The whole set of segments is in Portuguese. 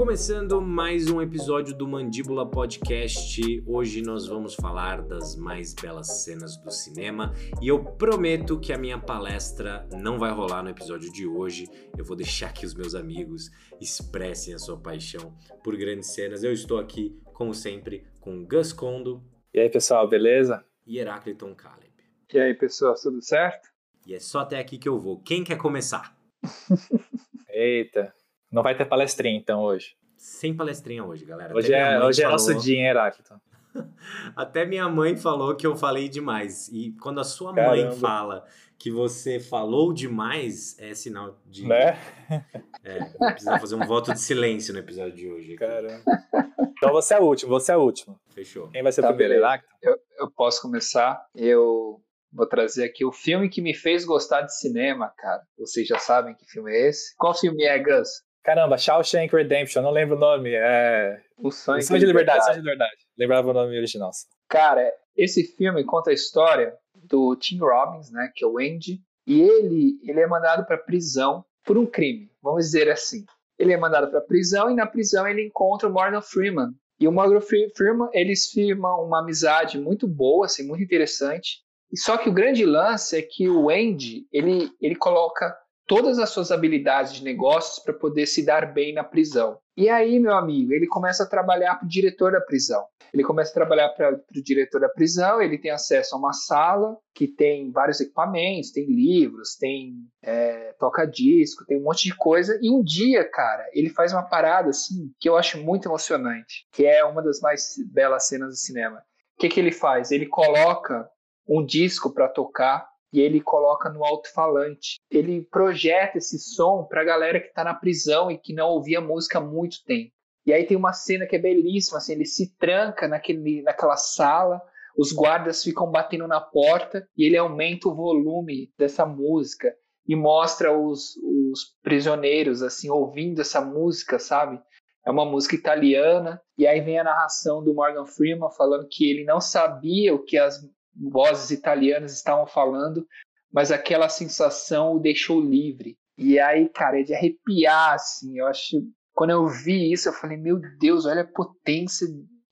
Começando mais um episódio do Mandíbula Podcast. Hoje nós vamos falar das mais belas cenas do cinema e eu prometo que a minha palestra não vai rolar no episódio de hoje. Eu vou deixar que os meus amigos expressem a sua paixão por grandes cenas. Eu estou aqui, como sempre, com Gus Kondo. E aí, pessoal, beleza? E Heracliton Caleb. E aí, pessoal, tudo certo? E é só até aqui que eu vou. Quem quer começar? Eita. Não vai ter palestrinha, então, hoje. Sem palestrinha hoje, galera. Hoje, é, hoje falou... é nosso dia, hein, Heráclito? Até minha mãe falou que eu falei demais. E quando a sua Caramba. mãe fala que você falou demais, é sinal de. Né? É, precisa fazer um voto de silêncio no episódio de hoje. Aqui. Caramba. Então você é o último, você é o último. Fechou. Quem vai ser tá o primeiro, Heráclito? Eu, eu posso começar. Eu Vou trazer aqui o filme que me fez gostar de cinema, cara. Vocês já sabem que filme é esse? Qual filme é, Gus? Caramba, Shawshank Redemption, não lembro o nome. É. O Sonho, o Sonho de Liberdade, Sonho de Liberdade. Lembrava o nome original. Cara, esse filme conta a história do Tim Robbins, né, que é o Andy, e ele, ele é mandado para prisão por um crime, vamos dizer assim. Ele é mandado para prisão e na prisão ele encontra o Morgan Freeman. E o Morgan Freeman, eles firmam uma amizade muito boa, assim, muito interessante. Só que o grande lance é que o Andy, ele, ele coloca todas as suas habilidades de negócios para poder se dar bem na prisão. E aí, meu amigo, ele começa a trabalhar para o diretor da prisão. Ele começa a trabalhar para o diretor da prisão, ele tem acesso a uma sala que tem vários equipamentos, tem livros, tem é, toca-disco, tem um monte de coisa. E um dia, cara, ele faz uma parada assim que eu acho muito emocionante, que é uma das mais belas cenas do cinema. O que, que ele faz? Ele coloca um disco para tocar e ele coloca no alto-falante. Ele projeta esse som para a galera que está na prisão e que não ouvia música há muito tempo. E aí tem uma cena que é belíssima, assim, ele se tranca naquele, naquela sala, os guardas ficam batendo na porta e ele aumenta o volume dessa música e mostra os, os prisioneiros assim ouvindo essa música, sabe? É uma música italiana e aí vem a narração do Morgan Freeman falando que ele não sabia o que as vozes italianas estavam falando, mas aquela sensação o deixou livre. E aí, cara, é de arrepiar, assim. Eu acho. Quando eu vi isso, eu falei, meu Deus, olha a potência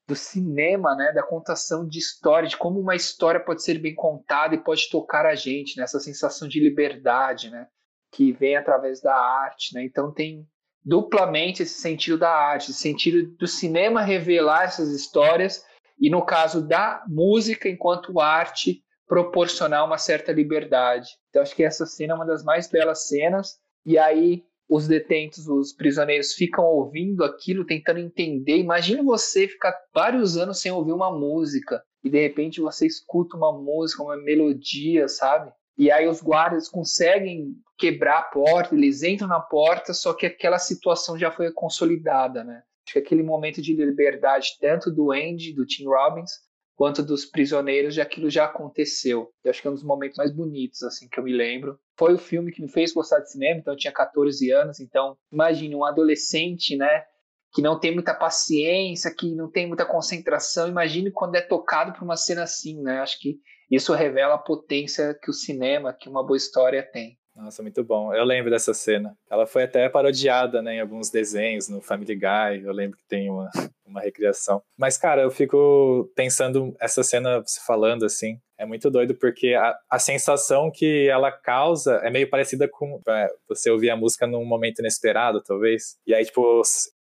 do cinema, né? Da contação de história, de como uma história pode ser bem contada e pode tocar a gente, né? Essa sensação de liberdade, né? Que vem através da arte, né? Então tem duplamente esse sentido da arte, esse sentido do cinema revelar essas histórias e no caso da música enquanto arte proporcionar uma certa liberdade. Então acho que essa cena é uma das mais belas cenas e aí os detentos, os prisioneiros ficam ouvindo aquilo, tentando entender. Imagina você ficar vários anos sem ouvir uma música e de repente você escuta uma música, uma melodia, sabe? E aí os guardas conseguem quebrar a porta, eles entram na porta, só que aquela situação já foi consolidada, né? Acho que aquele momento de liberdade, tanto do Andy, do Tim Robbins, quanto dos prisioneiros, já aquilo já aconteceu. Eu acho que é um dos momentos mais bonitos, assim, que eu me lembro. Foi o filme que me fez gostar de cinema, então eu tinha 14 anos, então imagine um adolescente, né, que não tem muita paciência, que não tem muita concentração, imagine quando é tocado por uma cena assim, né? Acho que isso revela a potência que o cinema, que uma boa história tem. Nossa, muito bom. Eu lembro dessa cena. Ela foi até parodiada né, em alguns desenhos, no Family Guy. Eu lembro que tem uma, uma recriação. Mas, cara, eu fico pensando essa cena, você falando assim, é muito doido porque a, a sensação que ela causa é meio parecida com é, você ouvir a música num momento inesperado, talvez. E aí, tipo,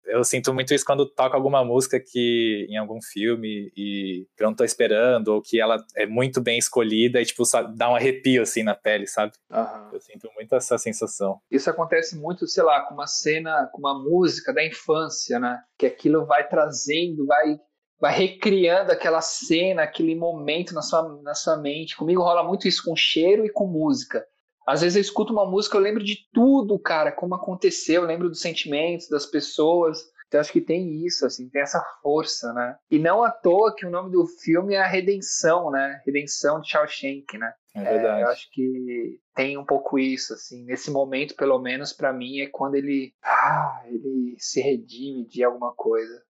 eu sinto muito isso quando toco alguma música que em algum filme e que eu não tô esperando, ou que ela é muito bem escolhida e, tipo, dá um arrepio assim na pele, sabe? Uhum. Eu sinto muito essa sensação. Isso acontece muito, sei lá, com uma cena, com uma música da infância, né? Que aquilo vai trazendo, vai vai recriando aquela cena, aquele momento na sua, na sua mente. Comigo rola muito isso com cheiro e com música. Às vezes eu escuto uma música, eu lembro de tudo, cara, como aconteceu, eu lembro dos sentimentos, das pessoas. Então acho que tem isso, assim, tem essa força, né? E não à toa que o nome do filme é a Redenção, né? Redenção de Shawshank, né? É verdade. É, eu acho que tem um pouco isso, assim. Nesse momento, pelo menos para mim, é quando ele, ah, ele se redime de alguma coisa.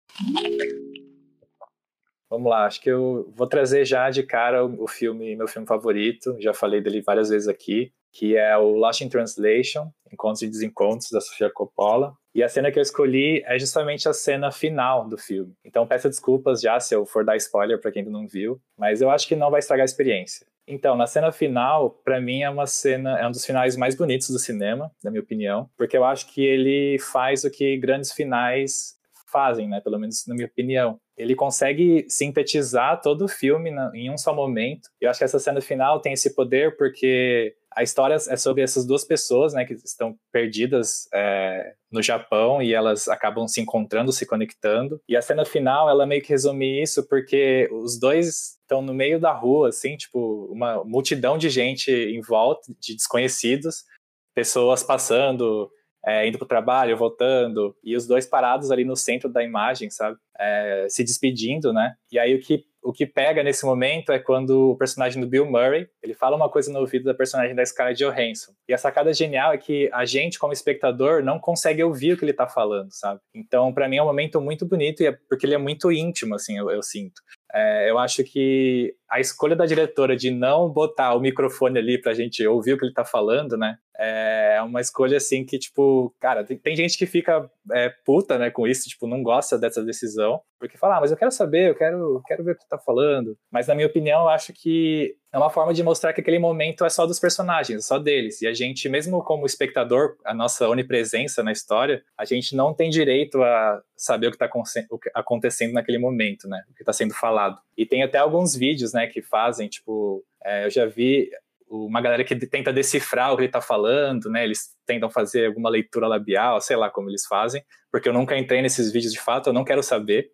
Vamos lá, acho que eu vou trazer já de cara o, o filme, meu filme favorito. Já falei dele várias vezes aqui, que é o Lost in Translation, Encontros e Desencontros, da Sofia Coppola. E a cena que eu escolhi é justamente a cena final do filme. Então peço desculpas já se eu for dar spoiler para quem não viu, mas eu acho que não vai estragar a experiência. Então, na cena final, para mim é uma cena, é um dos finais mais bonitos do cinema, na minha opinião, porque eu acho que ele faz o que grandes finais fazem, né? Pelo menos na minha opinião. Ele consegue sintetizar todo o filme em um só momento. Eu acho que essa cena final tem esse poder porque a história é sobre essas duas pessoas, né, que estão perdidas é, no Japão e elas acabam se encontrando, se conectando. E a cena final, ela meio que resume isso porque os dois estão no meio da rua, assim, tipo, uma multidão de gente em volta, de desconhecidos, pessoas passando, é, indo pro trabalho, voltando, e os dois parados ali no centro da imagem, sabe? É, se despedindo, né? E aí o que, o que pega nesse momento é quando o personagem do Bill Murray, ele fala uma coisa no ouvido da personagem da Scarlett Johansson. E a sacada genial é que a gente, como espectador, não consegue ouvir o que ele tá falando, sabe? Então, para mim é um momento muito bonito, e é porque ele é muito íntimo, assim, eu, eu sinto. É, eu acho que a escolha da diretora de não botar o microfone ali pra gente ouvir o que ele tá falando, né? É uma escolha assim que, tipo, cara, tem, tem gente que fica é, puta, né, com isso, tipo, não gosta dessa decisão, porque fala, ah, mas eu quero saber, eu quero, quero ver o que tá falando. Mas, na minha opinião, eu acho que é uma forma de mostrar que aquele momento é só dos personagens, é só deles. E a gente, mesmo como espectador, a nossa onipresença na história, a gente não tem direito a saber o que está acontecendo naquele momento, né? O que está sendo falado. E tem até alguns vídeos, né, que fazem, tipo, é, eu já vi uma galera que tenta decifrar o que ele está falando, né? Eles tentam fazer alguma leitura labial, sei lá como eles fazem, porque eu nunca entrei nesses vídeos de fato, eu não quero saber.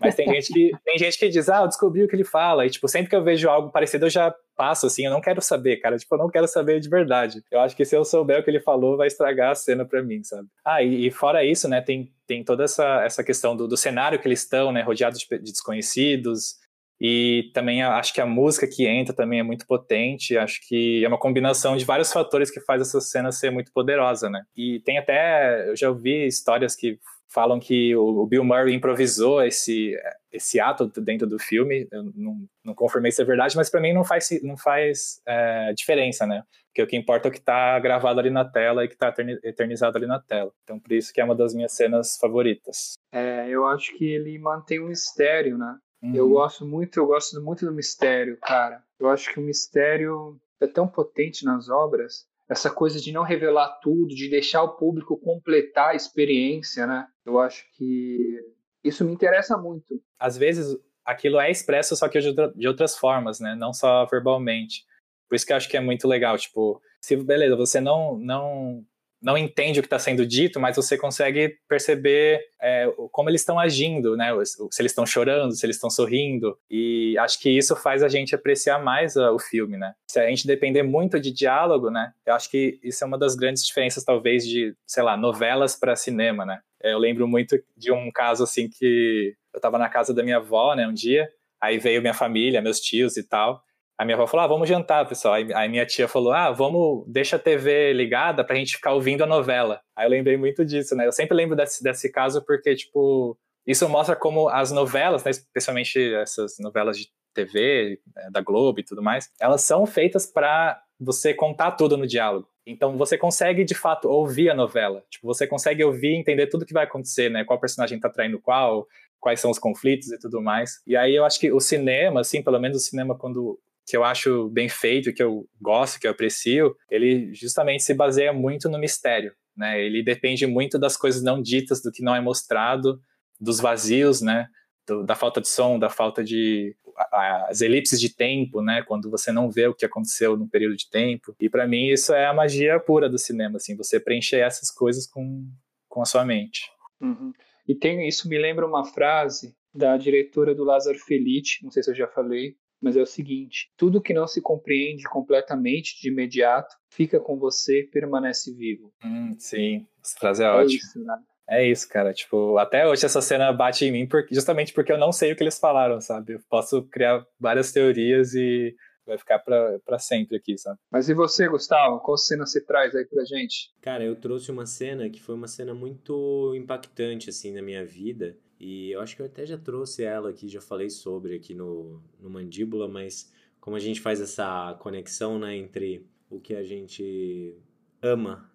Mas tem gente que tem gente que diz, ah, eu descobri o que ele fala, e tipo, sempre que eu vejo algo parecido, eu já passo assim, eu não quero saber, cara, tipo, eu não quero saber de verdade. Eu acho que se eu souber o que ele falou, vai estragar a cena para mim, sabe? Ah, e, e, fora isso, né, tem, tem toda essa, essa questão do, do cenário que eles estão, né, rodeados de, de desconhecidos, e também acho que a música que entra também é muito potente. Acho que é uma combinação de vários fatores que faz essa cena ser muito poderosa, né? E tem até, eu já ouvi histórias que falam que o Bill Murray improvisou esse, esse ato dentro do filme. Eu não, não confirmei se é verdade, mas para mim não faz, não faz é, diferença, né? Porque o que importa é o que está gravado ali na tela e que está eternizado ali na tela. Então, por isso que é uma das minhas cenas favoritas. É, eu acho que ele mantém um mistério, né? Uhum. Eu gosto muito, eu gosto muito do mistério, cara. Eu acho que o mistério é tão potente nas obras, essa coisa de não revelar tudo, de deixar o público completar a experiência, né? Eu acho que isso me interessa muito. Às vezes aquilo é expresso só que de outras formas, né? Não só verbalmente. Por isso que eu acho que é muito legal, tipo, se beleza, você não não não entende o que está sendo dito, mas você consegue perceber é, como eles estão agindo, né? Se eles estão chorando, se eles estão sorrindo. E acho que isso faz a gente apreciar mais o filme, né? Se a gente depender muito de diálogo, né? Eu acho que isso é uma das grandes diferenças, talvez, de, sei lá, novelas para cinema, né? Eu lembro muito de um caso assim que eu estava na casa da minha avó, né, um dia, aí veio minha família, meus tios e tal. A minha avó falou: ah, vamos jantar, pessoal. Aí, minha tia falou: ah, vamos, deixa a TV ligada pra gente ficar ouvindo a novela. Aí eu lembrei muito disso, né? Eu sempre lembro desse, desse caso porque, tipo, isso mostra como as novelas, né, especialmente essas novelas de TV, né, da Globo e tudo mais, elas são feitas para você contar tudo no diálogo. Então você consegue de fato ouvir a novela. Tipo, você consegue ouvir entender tudo que vai acontecer, né? Qual personagem tá traindo qual, quais são os conflitos e tudo mais. E aí eu acho que o cinema, assim, pelo menos o cinema quando que eu acho bem feito, que eu gosto, que eu aprecio, ele justamente se baseia muito no mistério, né? Ele depende muito das coisas não ditas, do que não é mostrado, dos vazios, né? Do, da falta de som, da falta de as elipses de tempo, né? Quando você não vê o que aconteceu num período de tempo. E para mim isso é a magia pura do cinema, assim, você preencher essas coisas com, com a sua mente. Uhum. E tem isso me lembra uma frase da diretora do Lázaro Felice, não sei se eu já falei, mas é o seguinte: tudo que não se compreende completamente de imediato fica com você, permanece vivo. Hum, sim, essa frase é, é ótima. Isso, né? É isso, cara. Tipo, até hoje essa cena bate em mim porque, justamente porque eu não sei o que eles falaram, sabe? Eu posso criar várias teorias e vai ficar para sempre aqui, sabe? Mas e você, Gustavo? Qual cena você traz aí pra gente? Cara, eu trouxe uma cena que foi uma cena muito impactante, assim, na minha vida. E eu acho que eu até já trouxe ela aqui, já falei sobre aqui no, no Mandíbula, mas como a gente faz essa conexão né, entre o que a gente ama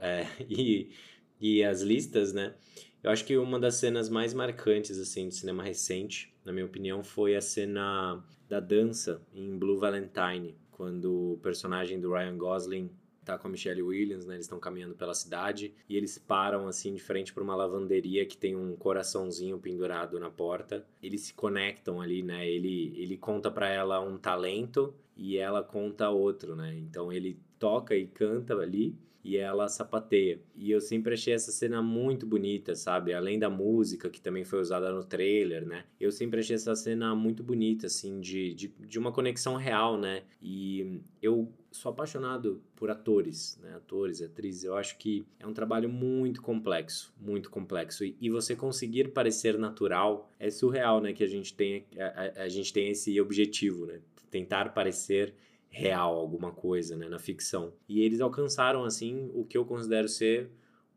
é, e, e as listas, né? Eu acho que uma das cenas mais marcantes assim do cinema recente, na minha opinião, foi a cena da dança em Blue Valentine, quando o personagem do Ryan Gosling tá com a Michelle Williams, né? Eles estão caminhando pela cidade e eles param assim de frente para uma lavanderia que tem um coraçãozinho pendurado na porta. Eles se conectam ali, né? Ele ele conta para ela um talento e ela conta outro, né? Então ele toca e canta ali e ela sapateia. E eu sempre achei essa cena muito bonita, sabe? Além da música que também foi usada no trailer, né? Eu sempre achei essa cena muito bonita, assim, de, de, de uma conexão real, né? E eu sou apaixonado por atores, né? Atores, atrizes. Eu acho que é um trabalho muito complexo, muito complexo. E, e você conseguir parecer natural é surreal, né? Que a gente tem, a, a, a gente tem esse objetivo, né? Tentar parecer real alguma coisa, né, na ficção. E eles alcançaram assim o que eu considero ser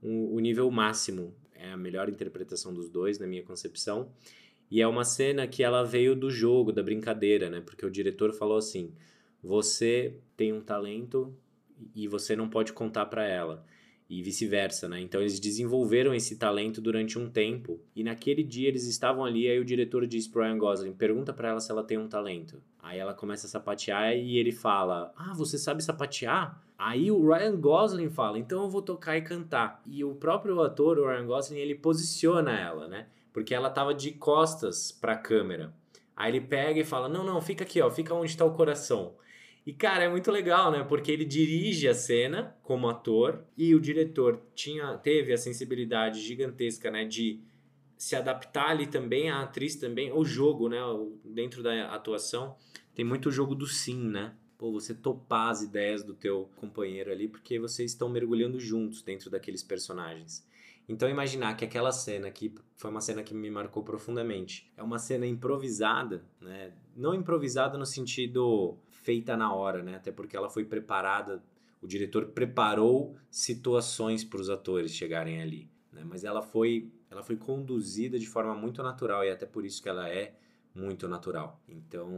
um, o nível máximo. É a melhor interpretação dos dois na minha concepção. E é uma cena que ela veio do jogo, da brincadeira, né? Porque o diretor falou assim: "Você tem um talento e você não pode contar para ela" e vice-versa, né? Então eles desenvolveram esse talento durante um tempo e naquele dia eles estavam ali aí o diretor disse pro Ryan Gosling, pergunta para ela se ela tem um talento. Aí ela começa a sapatear e ele fala: "Ah, você sabe sapatear?" Aí o Ryan Gosling fala: "Então eu vou tocar e cantar". E o próprio ator, o Ryan Gosling, ele posiciona ela, né? Porque ela tava de costas para a câmera. Aí ele pega e fala: "Não, não, fica aqui, ó, fica onde está o coração". E, cara, é muito legal, né? Porque ele dirige a cena como ator e o diretor tinha, teve a sensibilidade gigantesca, né? De se adaptar ali também, a atriz também, o jogo, né? Dentro da atuação, tem muito jogo do sim, né? Pô, você topar as ideias do teu companheiro ali, porque vocês estão mergulhando juntos dentro daqueles personagens. Então imaginar que aquela cena que foi uma cena que me marcou profundamente, é uma cena improvisada, né? Não improvisada no sentido feita na hora, né? Até porque ela foi preparada, o diretor preparou situações para os atores chegarem ali, né? Mas ela foi, ela foi conduzida de forma muito natural e até por isso que ela é muito natural. Então,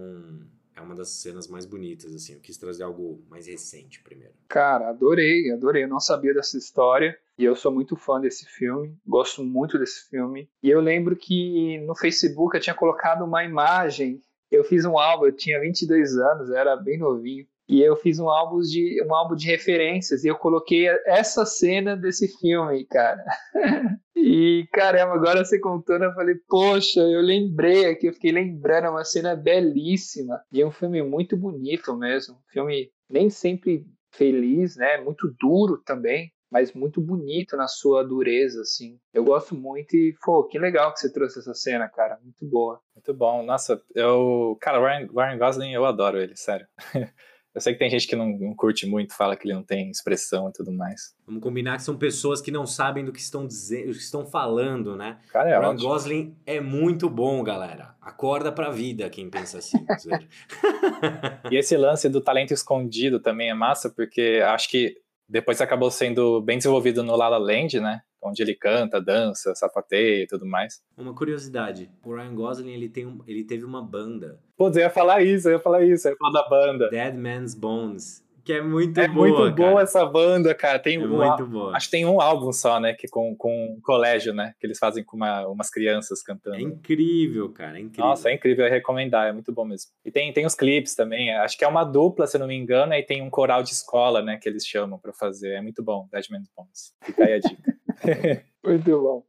é uma das cenas mais bonitas, assim. Eu quis trazer algo mais recente primeiro. Cara, adorei, adorei. Eu não sabia dessa história. E eu sou muito fã desse filme, gosto muito desse filme. E eu lembro que no Facebook eu tinha colocado uma imagem eu fiz um álbum, eu tinha 22 anos, era bem novinho. E eu fiz um álbum de um álbum de referências e eu coloquei essa cena desse filme, cara. e caramba, agora você contando, eu falei, poxa, eu lembrei aqui, eu fiquei lembrando, é uma cena belíssima. E é um filme muito bonito mesmo. Um filme nem sempre feliz, né? Muito duro também, mas muito bonito na sua dureza, assim. Eu gosto muito e, pô, que legal que você trouxe essa cena, cara. Muito boa. Muito bom. Nossa, eu. Cara, Ryan, Ryan Gosling, eu adoro ele, sério. Eu sei que tem gente que não, não, curte muito, fala que ele não tem expressão e tudo mais. Vamos combinar que são pessoas que não sabem do que estão dizendo, que estão falando, né? Cara, é Ryan ótimo. Gosling é muito bom, galera. Acorda pra vida quem pensa assim. e esse lance do talento escondido também é massa, porque acho que depois acabou sendo bem desenvolvido no La La Land, né? Onde ele canta, dança, sapateia e tudo mais. Uma curiosidade, o Ryan Gosling, ele, tem um, ele teve uma banda. Pô, eu ia falar isso, eu ia falar isso, eu ia falar da banda. Dead Man's Bones que é muito é boa. É muito boa essa banda, cara. Tem é um, muito boa. Acho que tem um álbum só, né? Que com, com um colégio, né? Que eles fazem com uma, umas crianças cantando. É incrível, cara. É incrível. Nossa, é incrível. É recomendar. É muito bom mesmo. E tem, tem os clipes também. Acho que é uma dupla, se não me engano. E tem um coral de escola, né? Que eles chamam pra fazer. É muito bom. Dead Man's Bones. Fica aí a dica. muito bom.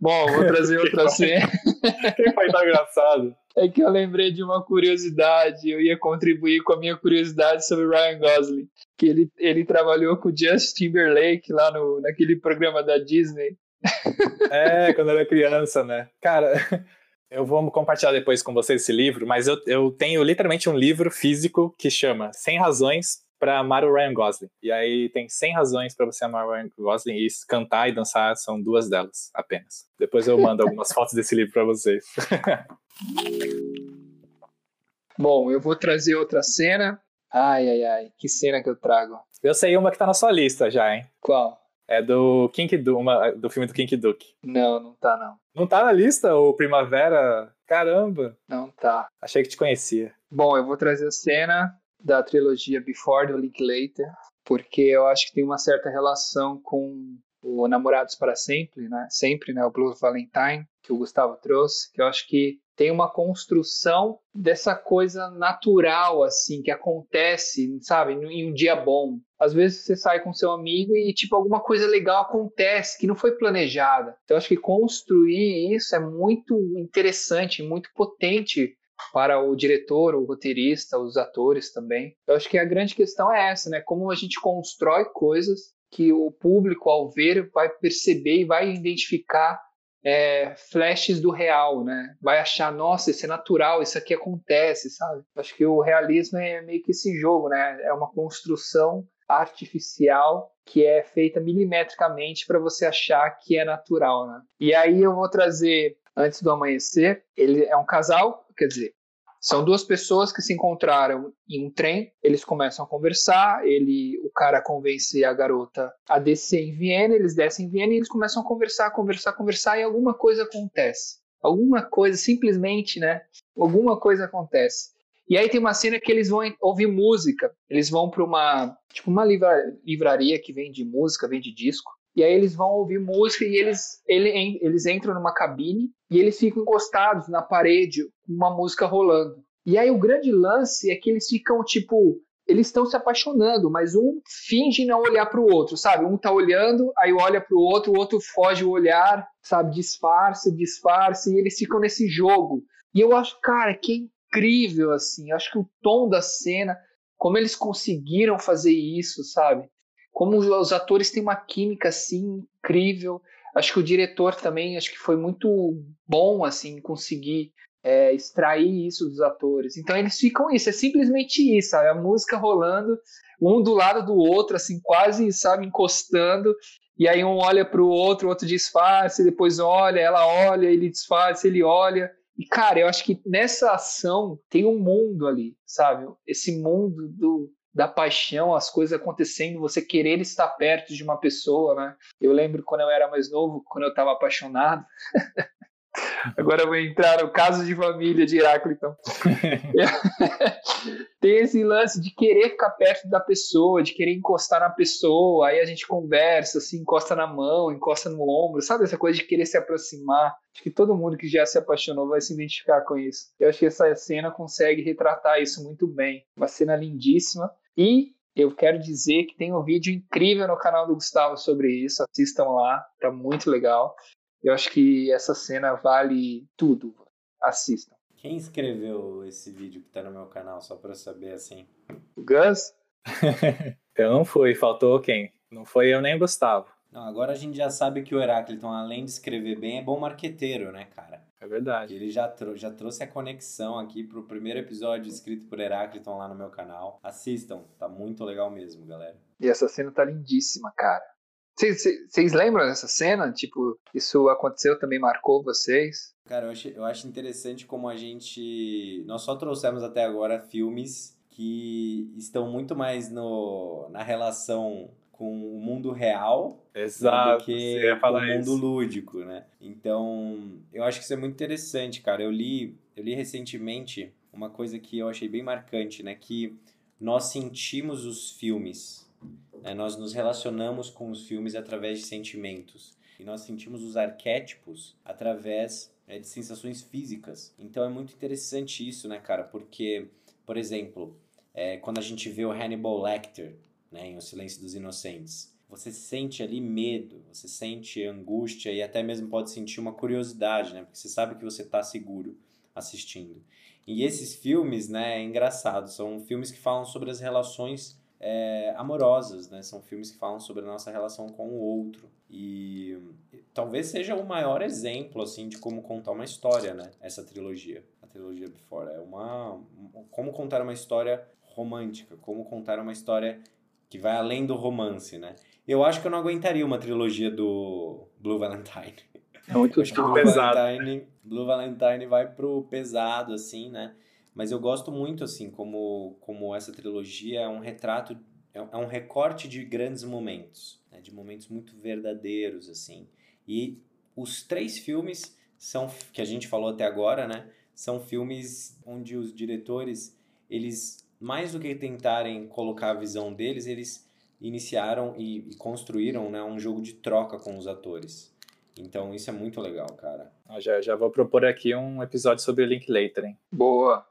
Bom, vou trazer outra cena. Quem foi tão engraçado? É que eu lembrei de uma curiosidade, eu ia contribuir com a minha curiosidade sobre Ryan Gosling, que ele, ele trabalhou com o Justin Timberlake lá no, naquele programa da Disney. É, quando era criança, né? Cara, eu vou compartilhar depois com vocês esse livro, mas eu, eu tenho literalmente um livro físico que chama 100 Razões para amar o Ryan Gosling. E aí tem 100 razões para você amar o Ryan Gosling e cantar e dançar são duas delas apenas. Depois eu mando algumas fotos desse livro para vocês. Bom, eu vou trazer outra cena. Ai, ai, ai, que cena que eu trago. Eu sei uma que tá na sua lista já, hein? Qual? É do King Du, uma, do filme do King Duke. Não, não tá não. Não tá na lista o Primavera? Caramba. Não tá. Achei que te conhecia. Bom, eu vou trazer a cena da trilogia Before the Linklater, porque eu acho que tem uma certa relação com o Namorados para Sempre, né? Sempre, né? O Blue Valentine, que o Gustavo trouxe, que eu acho que tem uma construção dessa coisa natural, assim, que acontece, sabe, em um dia bom. Às vezes você sai com seu amigo e, tipo, alguma coisa legal acontece que não foi planejada. Então, eu acho que construir isso é muito interessante, muito potente para o diretor, o roteirista, os atores também. Eu acho que a grande questão é essa, né? Como a gente constrói coisas que o público, ao ver, vai perceber e vai identificar é, flashes do real, né? Vai achar, nossa, isso é natural, isso aqui acontece, sabe? Acho que o realismo é meio que esse jogo, né? É uma construção artificial que é feita milimetricamente para você achar que é natural, né? E aí eu vou trazer antes do amanhecer. Ele é um casal, quer dizer, são duas pessoas que se encontraram em um trem, eles começam a conversar, ele, o cara convence a garota a descer em Viena, eles descem em Viena e eles começam a conversar, conversar, conversar e alguma coisa acontece. Alguma coisa, simplesmente, né? Alguma coisa acontece. E aí tem uma cena que eles vão ouvir música. Eles vão para uma, tipo uma livraria que vende música, vende disco. E aí eles vão ouvir música e eles, ele, eles entram numa cabine e eles ficam encostados na parede com uma música rolando. E aí o grande lance é que eles ficam tipo, eles estão se apaixonando, mas um finge não olhar para o outro, sabe? Um tá olhando, aí olha para o outro, o outro foge o olhar, sabe? Disfarce, disfarce, e eles ficam nesse jogo. E eu acho, cara, que é incrível assim. Eu acho que o tom da cena, como eles conseguiram fazer isso, sabe? Como os atores têm uma química assim incrível. Acho que o diretor também, acho que foi muito bom assim conseguir é, extrair isso dos atores. Então eles ficam isso, é simplesmente isso, sabe? A música rolando, um do lado do outro, assim, quase, sabe, encostando. E aí um olha para o outro, o outro disfarce, depois olha, ela olha, ele disfarce, ele olha. E cara, eu acho que nessa ação tem um mundo ali, sabe? Esse mundo do, da paixão, as coisas acontecendo, você querer estar perto de uma pessoa, né? Eu lembro quando eu era mais novo, quando eu estava apaixonado. Agora eu vou entrar no caso de família de Heráclito. Tem esse lance de querer ficar perto da pessoa, de querer encostar na pessoa, aí a gente conversa, assim, encosta na mão, encosta no ombro, sabe essa coisa de querer se aproximar? Acho que todo mundo que já se apaixonou vai se identificar com isso. Eu acho que essa cena consegue retratar isso muito bem. Uma cena lindíssima e eu quero dizer que tem um vídeo incrível no canal do Gustavo sobre isso. Assistam lá, tá muito legal. Eu acho que essa cena vale tudo. Assistam. Quem escreveu esse vídeo que tá no meu canal, só pra saber assim? O Gus? eu não fui, faltou quem? Não foi eu nem o Gustavo. Não, agora a gente já sabe que o Heráclito, além de escrever bem, é bom marqueteiro, né, cara? É verdade. Ele já, trou já trouxe a conexão aqui pro primeiro episódio escrito por Herácliton lá no meu canal. Assistam, tá muito legal mesmo, galera. E essa cena tá lindíssima, cara. Vocês lembram dessa cena? Tipo, isso aconteceu, também marcou vocês? Cara, eu acho, eu acho interessante como a gente. Nós só trouxemos até agora filmes que estão muito mais no, na relação com o mundo real Exato, do que com o mundo isso. lúdico, né? Então, eu acho que isso é muito interessante, cara. Eu li, eu li recentemente uma coisa que eu achei bem marcante, né? Que nós sentimos os filmes, né? nós nos relacionamos com os filmes através de sentimentos. E nós sentimos os arquétipos através é, de sensações físicas. Então é muito interessante isso, né, cara? Porque, por exemplo, é, quando a gente vê o Hannibal Lecter né, em O Silêncio dos Inocentes. Você sente ali medo, você sente angústia e até mesmo pode sentir uma curiosidade, né? Porque você sabe que você está seguro assistindo. E esses filmes, né, é engraçado, são filmes que falam sobre as relações é, amorosas, né? São filmes que falam sobre a nossa relação com o outro. E talvez seja o maior exemplo, assim, de como contar uma história, né? Essa trilogia, a trilogia Before. É uma... Como contar uma história romântica, como contar uma história que vai além do romance, né? Eu acho que eu não aguentaria uma trilogia do Blue Valentine. É muito acho Blue pesado. Valentine, Blue Valentine vai pro pesado, assim, né? Mas eu gosto muito, assim, como, como essa trilogia é um retrato, é, é um recorte de grandes momentos, né? de momentos muito verdadeiros, assim. E os três filmes são, que a gente falou até agora, né? São filmes onde os diretores, eles mais do que tentarem colocar a visão deles, eles iniciaram e, e construíram né, um jogo de troca com os atores. Então isso é muito legal, cara. Eu já, já vou propor aqui um episódio sobre o Linklater, hein? Boa.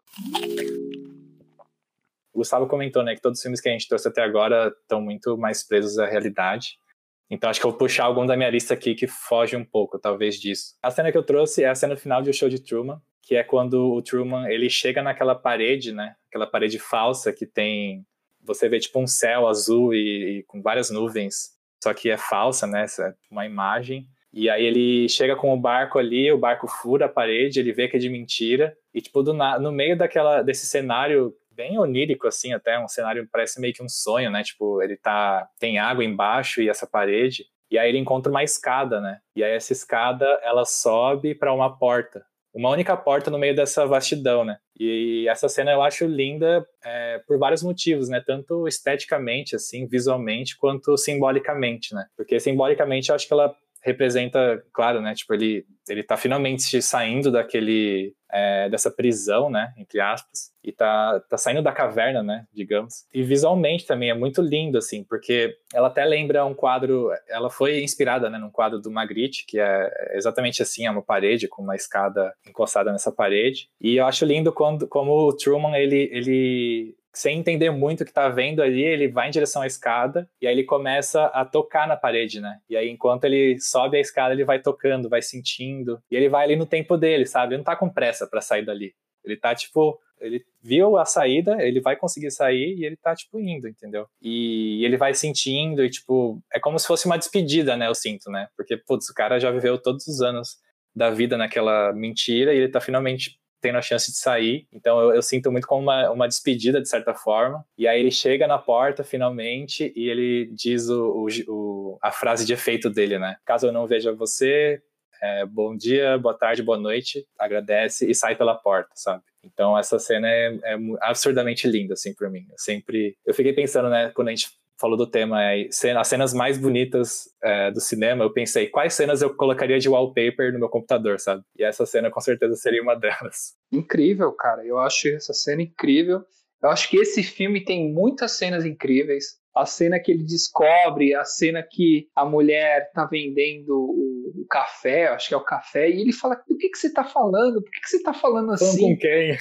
O Gustavo comentou, né, que todos os filmes que a gente trouxe até agora estão muito mais presos à realidade. Então acho que eu vou puxar algum da minha lista aqui que foge um pouco, talvez, disso. A cena que eu trouxe é a cena final de O Show de Truman, que é quando o Truman, ele chega naquela parede, né, aquela parede falsa que tem... Você vê tipo um céu azul e, e com várias nuvens, só que é falsa, né, é uma imagem. E aí ele chega com o barco ali, o barco fura a parede, ele vê que é de mentira. E, tipo, do, no meio daquela, desse cenário bem onírico, assim, até um cenário parece meio que um sonho, né? Tipo, ele tá. tem água embaixo e essa parede. E aí ele encontra uma escada, né? E aí essa escada ela sobe para uma porta. Uma única porta no meio dessa vastidão, né? E essa cena eu acho linda é, por vários motivos, né? Tanto esteticamente, assim, visualmente, quanto simbolicamente, né? Porque simbolicamente eu acho que ela representa, claro, né? Tipo, ele, ele tá finalmente saindo daquele. É, dessa prisão, né? Entre aspas. E tá, tá saindo da caverna, né? Digamos. E visualmente também é muito lindo, assim, porque ela até lembra um quadro. Ela foi inspirada, né? Num quadro do Magritte, que é exatamente assim: é uma parede com uma escada encostada nessa parede. E eu acho lindo quando, como o Truman ele, ele sem entender muito o que tá vendo ali, ele vai em direção à escada e aí ele começa a tocar na parede, né? E aí enquanto ele sobe a escada, ele vai tocando, vai sentindo, e ele vai ali no tempo dele, sabe? Ele não tá com pressa para sair dali. Ele tá tipo, ele viu a saída, ele vai conseguir sair e ele tá tipo indo, entendeu? E ele vai sentindo e tipo, é como se fosse uma despedida, né, eu sinto, né? Porque putz, o cara já viveu todos os anos da vida naquela mentira e ele tá finalmente tendo a chance de sair. Então eu, eu, sinto muito como uma, uma despedida, de certa forma. E aí ele chega na porta, finalmente, e ele diz o, o, o a frase de efeito dele, né? Caso eu não veja você, é, bom dia, boa tarde, boa noite, agradece e sai pela porta, sabe? Então essa cena é, é absurdamente linda, assim, para mim. Eu sempre... Eu fiquei pensando, né, quando a gente falou do tema, é, as cenas mais bonitas é, do cinema, eu pensei, quais cenas eu colocaria de wallpaper no meu computador, sabe? E essa cena com certeza seria uma delas. Incrível, cara. Eu acho essa cena incrível. Eu acho que esse filme tem muitas cenas incríveis. A cena que ele descobre, a cena que a mulher tá vendendo o, café, acho que é o café, e ele fala: o que, que você tá falando? Por que, que você tá falando assim? Falando com quem?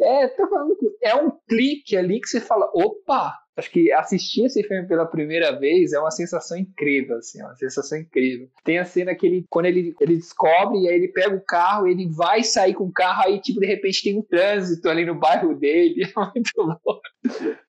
é, tá falando é um clique ali que você fala: opa, Acho que assistir esse filme pela primeira vez é uma sensação incrível, assim, é uma sensação incrível. Tem a cena que ele, quando ele, ele descobre, e aí ele pega o carro, ele vai sair com o carro, aí, tipo, de repente tem um trânsito ali no bairro dele, é muito louco.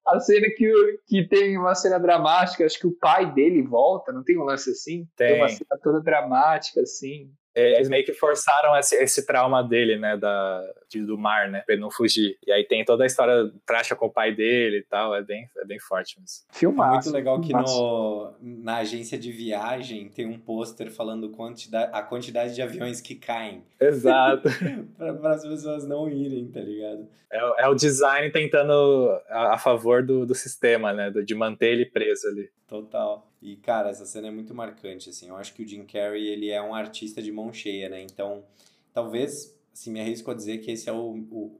A cena que, que tem uma cena dramática, acho que o pai dele volta, não tem um lance assim? Tem, tem uma cena toda dramática, assim. É, eles meio que forçaram esse, esse trauma dele, né, da, de, do mar, né, pra ele não fugir. E aí tem toda a história trágica com o pai dele e tal, é bem, é bem forte mesmo. Filmaço. É muito legal que no, na agência de viagem tem um pôster falando quantidade, a quantidade de aviões que caem. Exato. para as pessoas não irem, tá ligado? É, é o design tentando a, a favor do, do sistema, né, de manter ele preso ali. Total. E, cara, essa cena é muito marcante, assim. Eu acho que o Jim Carrey, ele é um artista de mão cheia, né? Então, talvez, assim, me arrisco a dizer que esse é o, o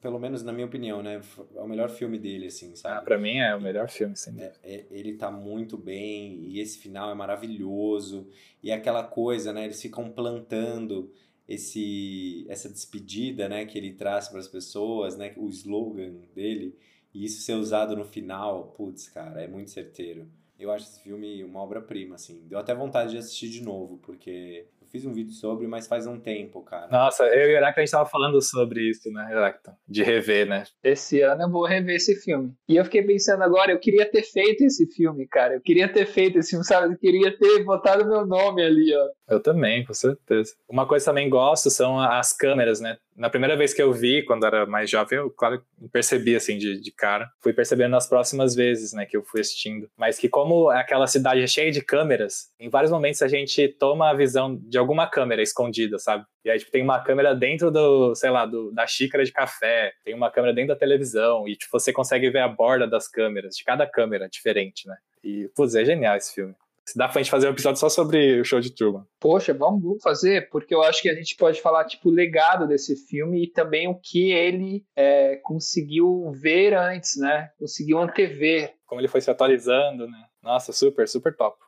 pelo menos na minha opinião, né? É o melhor filme dele, assim, sabe? Ah, pra mim é o melhor filme, sim. É, é, ele tá muito bem, e esse final é maravilhoso. E aquela coisa, né? Eles ficam plantando esse essa despedida, né? Que ele traz para as pessoas, né? O slogan dele. E isso ser usado no final, putz, cara, é muito certeiro. Eu acho esse filme uma obra-prima, assim. Deu até vontade de assistir de novo, porque eu fiz um vídeo sobre, mas faz um tempo, cara. Nossa, eu e o Heráclito, a gente tava falando sobre isso, né, Heráclito? De rever, né? Esse ano eu vou rever esse filme. E eu fiquei pensando agora, eu queria ter feito esse filme, cara. Eu queria ter feito esse filme, sabe? Eu queria ter botado meu nome ali, ó. Eu também, com certeza. Uma coisa que também gosto são as câmeras, né? Na primeira vez que eu vi, quando era mais jovem, eu, claro, percebi, assim, de, de cara. Fui percebendo nas próximas vezes, né, que eu fui assistindo. Mas que como aquela cidade é cheia de câmeras, em vários momentos a gente toma a visão de alguma câmera escondida, sabe? E aí, tipo, tem uma câmera dentro do, sei lá, do, da xícara de café, tem uma câmera dentro da televisão, e, tipo, você consegue ver a borda das câmeras, de cada câmera diferente, né? E, putz, é genial esse filme. Se dá pra gente fazer um episódio só sobre o show de Truman. Poxa, vamos fazer, porque eu acho que a gente pode falar, tipo, o legado desse filme e também o que ele é, conseguiu ver antes, né? Conseguiu antever. Como ele foi se atualizando, né? Nossa, super, super top.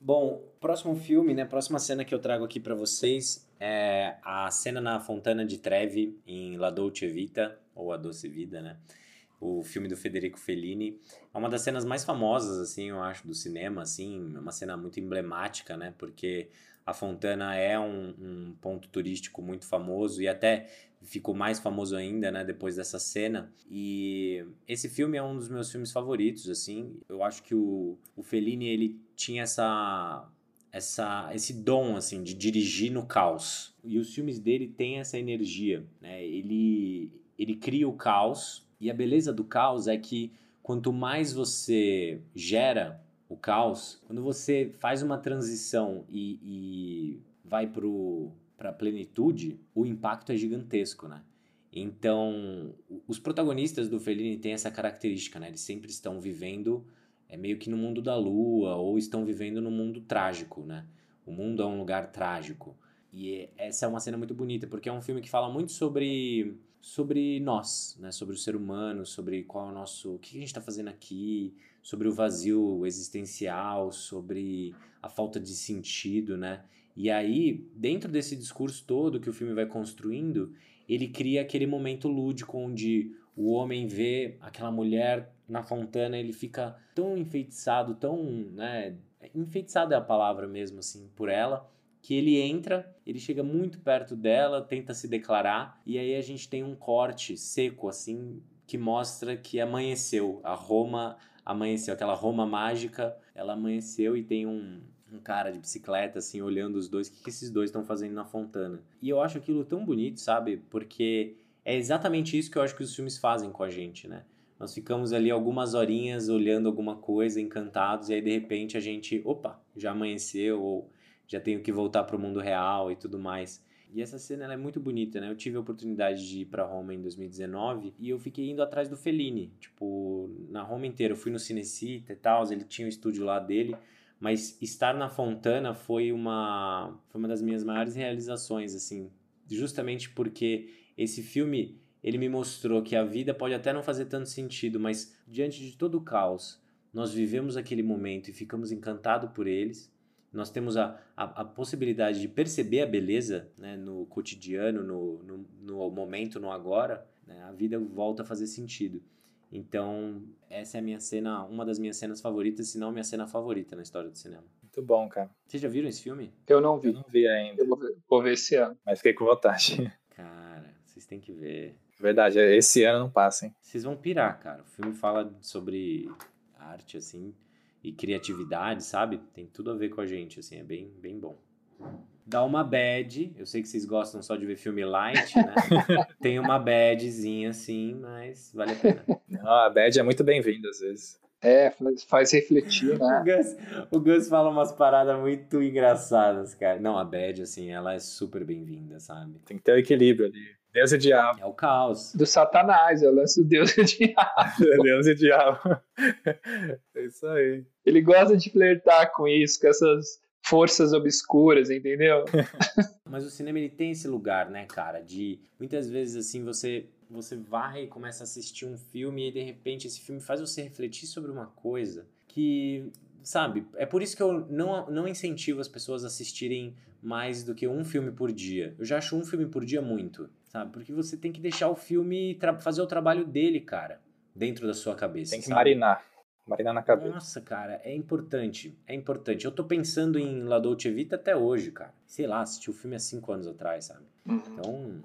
Bom, próximo filme, né? Próxima cena que eu trago aqui para vocês é a cena na Fontana de Trevi em La Dolce Vita ou A Doce Vida, né? O filme do Federico Fellini. É uma das cenas mais famosas, assim, eu acho, do cinema, assim, é uma cena muito emblemática, né? Porque a Fontana é um, um ponto turístico muito famoso e até ficou mais famoso ainda, né, depois dessa cena. E esse filme é um dos meus filmes favoritos, assim. Eu acho que o, o Fellini, ele tinha essa essa esse dom assim de dirigir no caos. E os filmes dele têm essa energia, né? Ele ele cria o caos e a beleza do caos é que quanto mais você gera o caos, quando você faz uma transição e, e vai para a plenitude, o impacto é gigantesco, né? Então, os protagonistas do Fellini têm essa característica, né? Eles sempre estão vivendo é meio que no mundo da lua ou estão vivendo no mundo trágico, né? O mundo é um lugar trágico. E essa é uma cena muito bonita, porque é um filme que fala muito sobre sobre nós, né? Sobre o ser humano, sobre qual é o nosso, o que a gente está fazendo aqui, sobre o vazio existencial, sobre a falta de sentido, né? E aí, dentro desse discurso todo que o filme vai construindo, ele cria aquele momento lúdico onde o homem vê aquela mulher na fontana, ele fica tão enfeitiçado, tão, né, enfeitiçado é a palavra mesmo assim, por ela, que ele entra, ele chega muito perto dela, tenta se declarar, e aí a gente tem um corte seco assim que mostra que amanheceu, a Roma amanheceu, aquela Roma mágica, ela amanheceu e tem um um cara de bicicleta, assim, olhando os dois, o que, que esses dois estão fazendo na fontana. E eu acho aquilo tão bonito, sabe? Porque é exatamente isso que eu acho que os filmes fazem com a gente, né? Nós ficamos ali algumas horinhas olhando alguma coisa, encantados, e aí de repente a gente, opa, já amanheceu, ou já tenho que voltar para o mundo real e tudo mais. E essa cena é muito bonita, né? Eu tive a oportunidade de ir para Roma em 2019 e eu fiquei indo atrás do Fellini, tipo, na Roma inteira. Eu fui no Cinecita e tal, ele tinha o estúdio lá dele mas estar na Fontana foi uma foi uma das minhas maiores realizações assim justamente porque esse filme ele me mostrou que a vida pode até não fazer tanto sentido mas diante de todo o caos nós vivemos aquele momento e ficamos encantados por eles nós temos a, a, a possibilidade de perceber a beleza né, no cotidiano no, no, no momento no agora né, a vida volta a fazer sentido então, essa é a minha cena, uma das minhas cenas favoritas, se não minha cena favorita na história do cinema. Muito bom, cara. Vocês já viram esse filme? Eu não vi. Eu não vi ainda. Eu vou ver, vou ver esse ano. Mas fiquei com vontade. Cara, vocês têm que ver. Verdade, esse ano não passa, hein? Vocês vão pirar, cara. O filme fala sobre arte, assim, e criatividade, sabe? Tem tudo a ver com a gente, assim, é bem, bem bom dá uma bad. Eu sei que vocês gostam só de ver filme light, né? Tem uma badzinha assim, mas vale a pena. Não, a bad é muito bem-vinda às vezes. É, faz, faz refletir, né? o, Gus, o Gus fala umas paradas muito engraçadas, cara. Não, a bad, assim, ela é super bem-vinda, sabe? Tem que ter o equilíbrio ali. Deus e diabo. É o caos. Do satanás, é o lance do Deus e diabo. Deus e diabo. É isso aí. Ele gosta de flertar com isso, com essas forças obscuras, entendeu? Mas o cinema ele tem esse lugar, né, cara, de muitas vezes assim você você vai e começa a assistir um filme e de repente esse filme faz você refletir sobre uma coisa que, sabe, é por isso que eu não, não incentivo as pessoas a assistirem mais do que um filme por dia. Eu já acho um filme por dia muito, sabe? Porque você tem que deixar o filme fazer o trabalho dele, cara, dentro da sua cabeça. Tem que sabe? marinar. Marinar na cabeça. Nossa, cara, é importante. É importante. Eu tô pensando em La Dolce Vita até hoje, cara. Sei lá, assisti o filme há cinco anos atrás, sabe? Uhum. Então,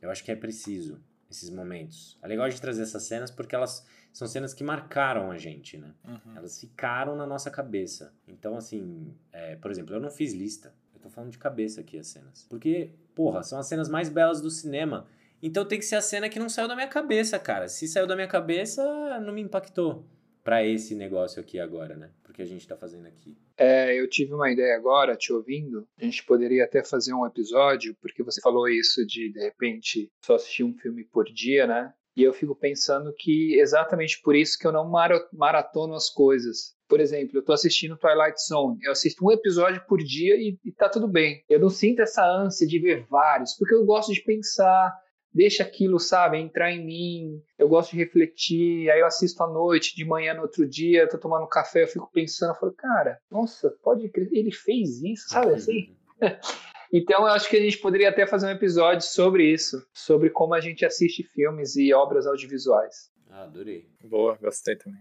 eu acho que é preciso esses momentos. É legal gente trazer essas cenas porque elas são cenas que marcaram a gente, né? Uhum. Elas ficaram na nossa cabeça. Então, assim, é, por exemplo, eu não fiz lista. Tô falando de cabeça aqui as cenas. Porque, porra, são as cenas mais belas do cinema. Então tem que ser a cena que não saiu da minha cabeça, cara. Se saiu da minha cabeça, não me impactou para esse negócio aqui agora, né? Porque a gente está fazendo aqui. É, eu tive uma ideia agora, te ouvindo. A gente poderia até fazer um episódio, porque você falou isso de, de repente, só assistir um filme por dia, né? E eu fico pensando que exatamente por isso que eu não maratono as coisas. Por exemplo, eu estou assistindo Twilight Zone, eu assisto um episódio por dia e, e tá tudo bem. Eu não sinto essa ânsia de ver vários, porque eu gosto de pensar, deixa aquilo, sabe, entrar em mim. Eu gosto de refletir, aí eu assisto à noite, de manhã no outro dia, eu tô tomando café, eu fico pensando, eu falo, cara, nossa, pode crer, ele fez isso, sabe assim? então eu acho que a gente poderia até fazer um episódio sobre isso, sobre como a gente assiste filmes e obras audiovisuais. Ah, adorei. Boa, gostei também.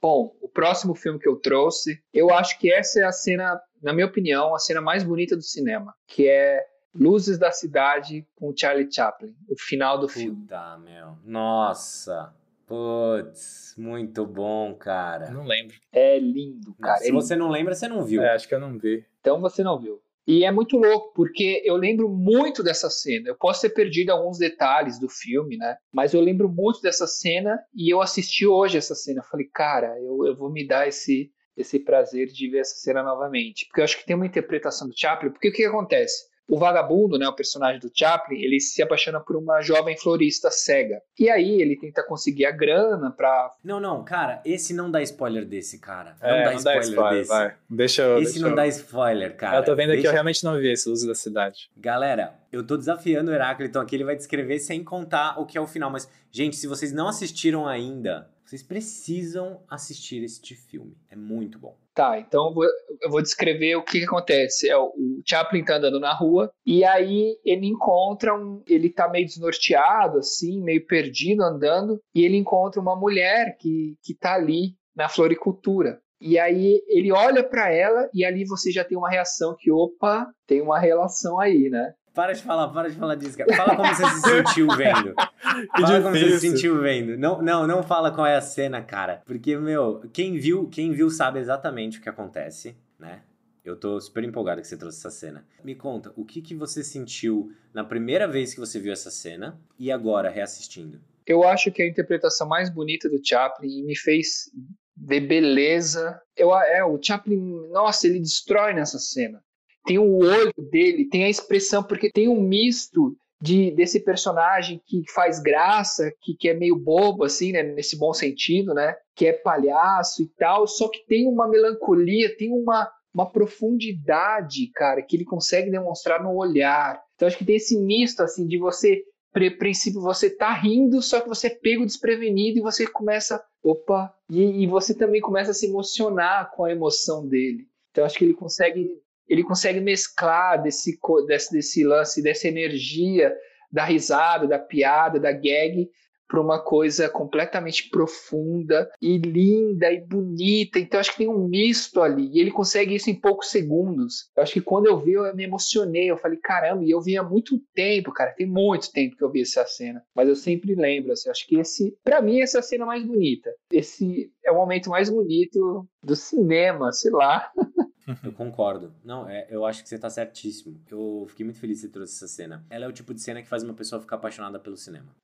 Bom, o próximo filme que eu trouxe, eu acho que essa é a cena, na minha opinião, a cena mais bonita do cinema, que é Luzes da Cidade com Charlie Chaplin, o final do Puta, filme. Puta, meu. Nossa. Putz, muito bom, cara. Não lembro. É lindo, cara. Se é você não lembra, você não viu. É, acho que eu não vi. Então você não viu. E é muito louco, porque eu lembro muito dessa cena. Eu posso ter perdido alguns detalhes do filme, né? Mas eu lembro muito dessa cena e eu assisti hoje essa cena. Eu falei, cara, eu, eu vou me dar esse, esse prazer de ver essa cena novamente. Porque eu acho que tem uma interpretação do Chaplin. Porque o que, que acontece? O vagabundo, né, o personagem do Chaplin, ele se apaixona por uma jovem florista cega. E aí ele tenta conseguir a grana pra. Não, não, cara, esse não dá spoiler desse, cara. Não É, dá não spoiler, dá spoiler, desse. vai. Deixa eu. Esse deixa não eu... dá spoiler, cara. Eu tô vendo aqui, Deixa- eu realmente não vi esse Luz da Cidade. Galera, eu tô desafiando o Heráclito aqui, ele vai descrever sem contar o que é o final. Mas, gente, se vocês não assistiram ainda, vocês precisam assistir este filme. É muito bom. Tá, então eu vou, descrever o que, que acontece. É, o, Chaplin tá andando na rua e aí ele encontra um. Ele tá meio desnorteado, assim, meio perdido andando, e ele encontra uma mulher que, que tá ali na floricultura. E aí ele olha pra ela e ali você já tem uma reação que, opa, tem uma relação aí, né? Para de falar, para de falar disso, cara. Fala como você se sentiu vendo. Que Fala como você se difícil. sentiu vendo. Não, não, não fala qual é a cena, cara. Porque, meu, quem viu, quem viu sabe exatamente o que acontece, né? Eu tô super empolgado que você trouxe essa cena. Me conta, o que, que você sentiu na primeira vez que você viu essa cena e agora reassistindo? Eu acho que a interpretação mais bonita do Chaplin e me fez ver beleza. Eu, é, o Chaplin, nossa, ele destrói nessa cena. Tem o olho dele, tem a expressão, porque tem um misto de desse personagem que faz graça, que, que é meio bobo, assim, né, nesse bom sentido, né, que é palhaço e tal, só que tem uma melancolia, tem uma, uma profundidade, cara, que ele consegue demonstrar no olhar. Então acho que tem esse misto, assim, de você pri- princípio você tá rindo, só que você é pego desprevenido e você começa, opa, e, e você também começa a se emocionar com a emoção dele. Então acho que ele consegue, ele consegue mesclar desse, desse, desse lance, dessa energia da risada, da piada, da gag para uma coisa completamente profunda e linda e bonita. Então acho que tem um misto ali e ele consegue isso em poucos segundos. Eu acho que quando eu vi eu me emocionei, eu falei caramba, e eu vi há muito tempo, cara, tem muito tempo que eu vi essa cena, mas eu sempre lembro, assim, acho que esse, para mim essa é a cena mais bonita. Esse é o momento mais bonito do cinema, sei lá. Eu concordo. Não, é, eu acho que você tá certíssimo. Eu fiquei muito feliz que você trouxe essa cena. Ela é o tipo de cena que faz uma pessoa ficar apaixonada pelo cinema.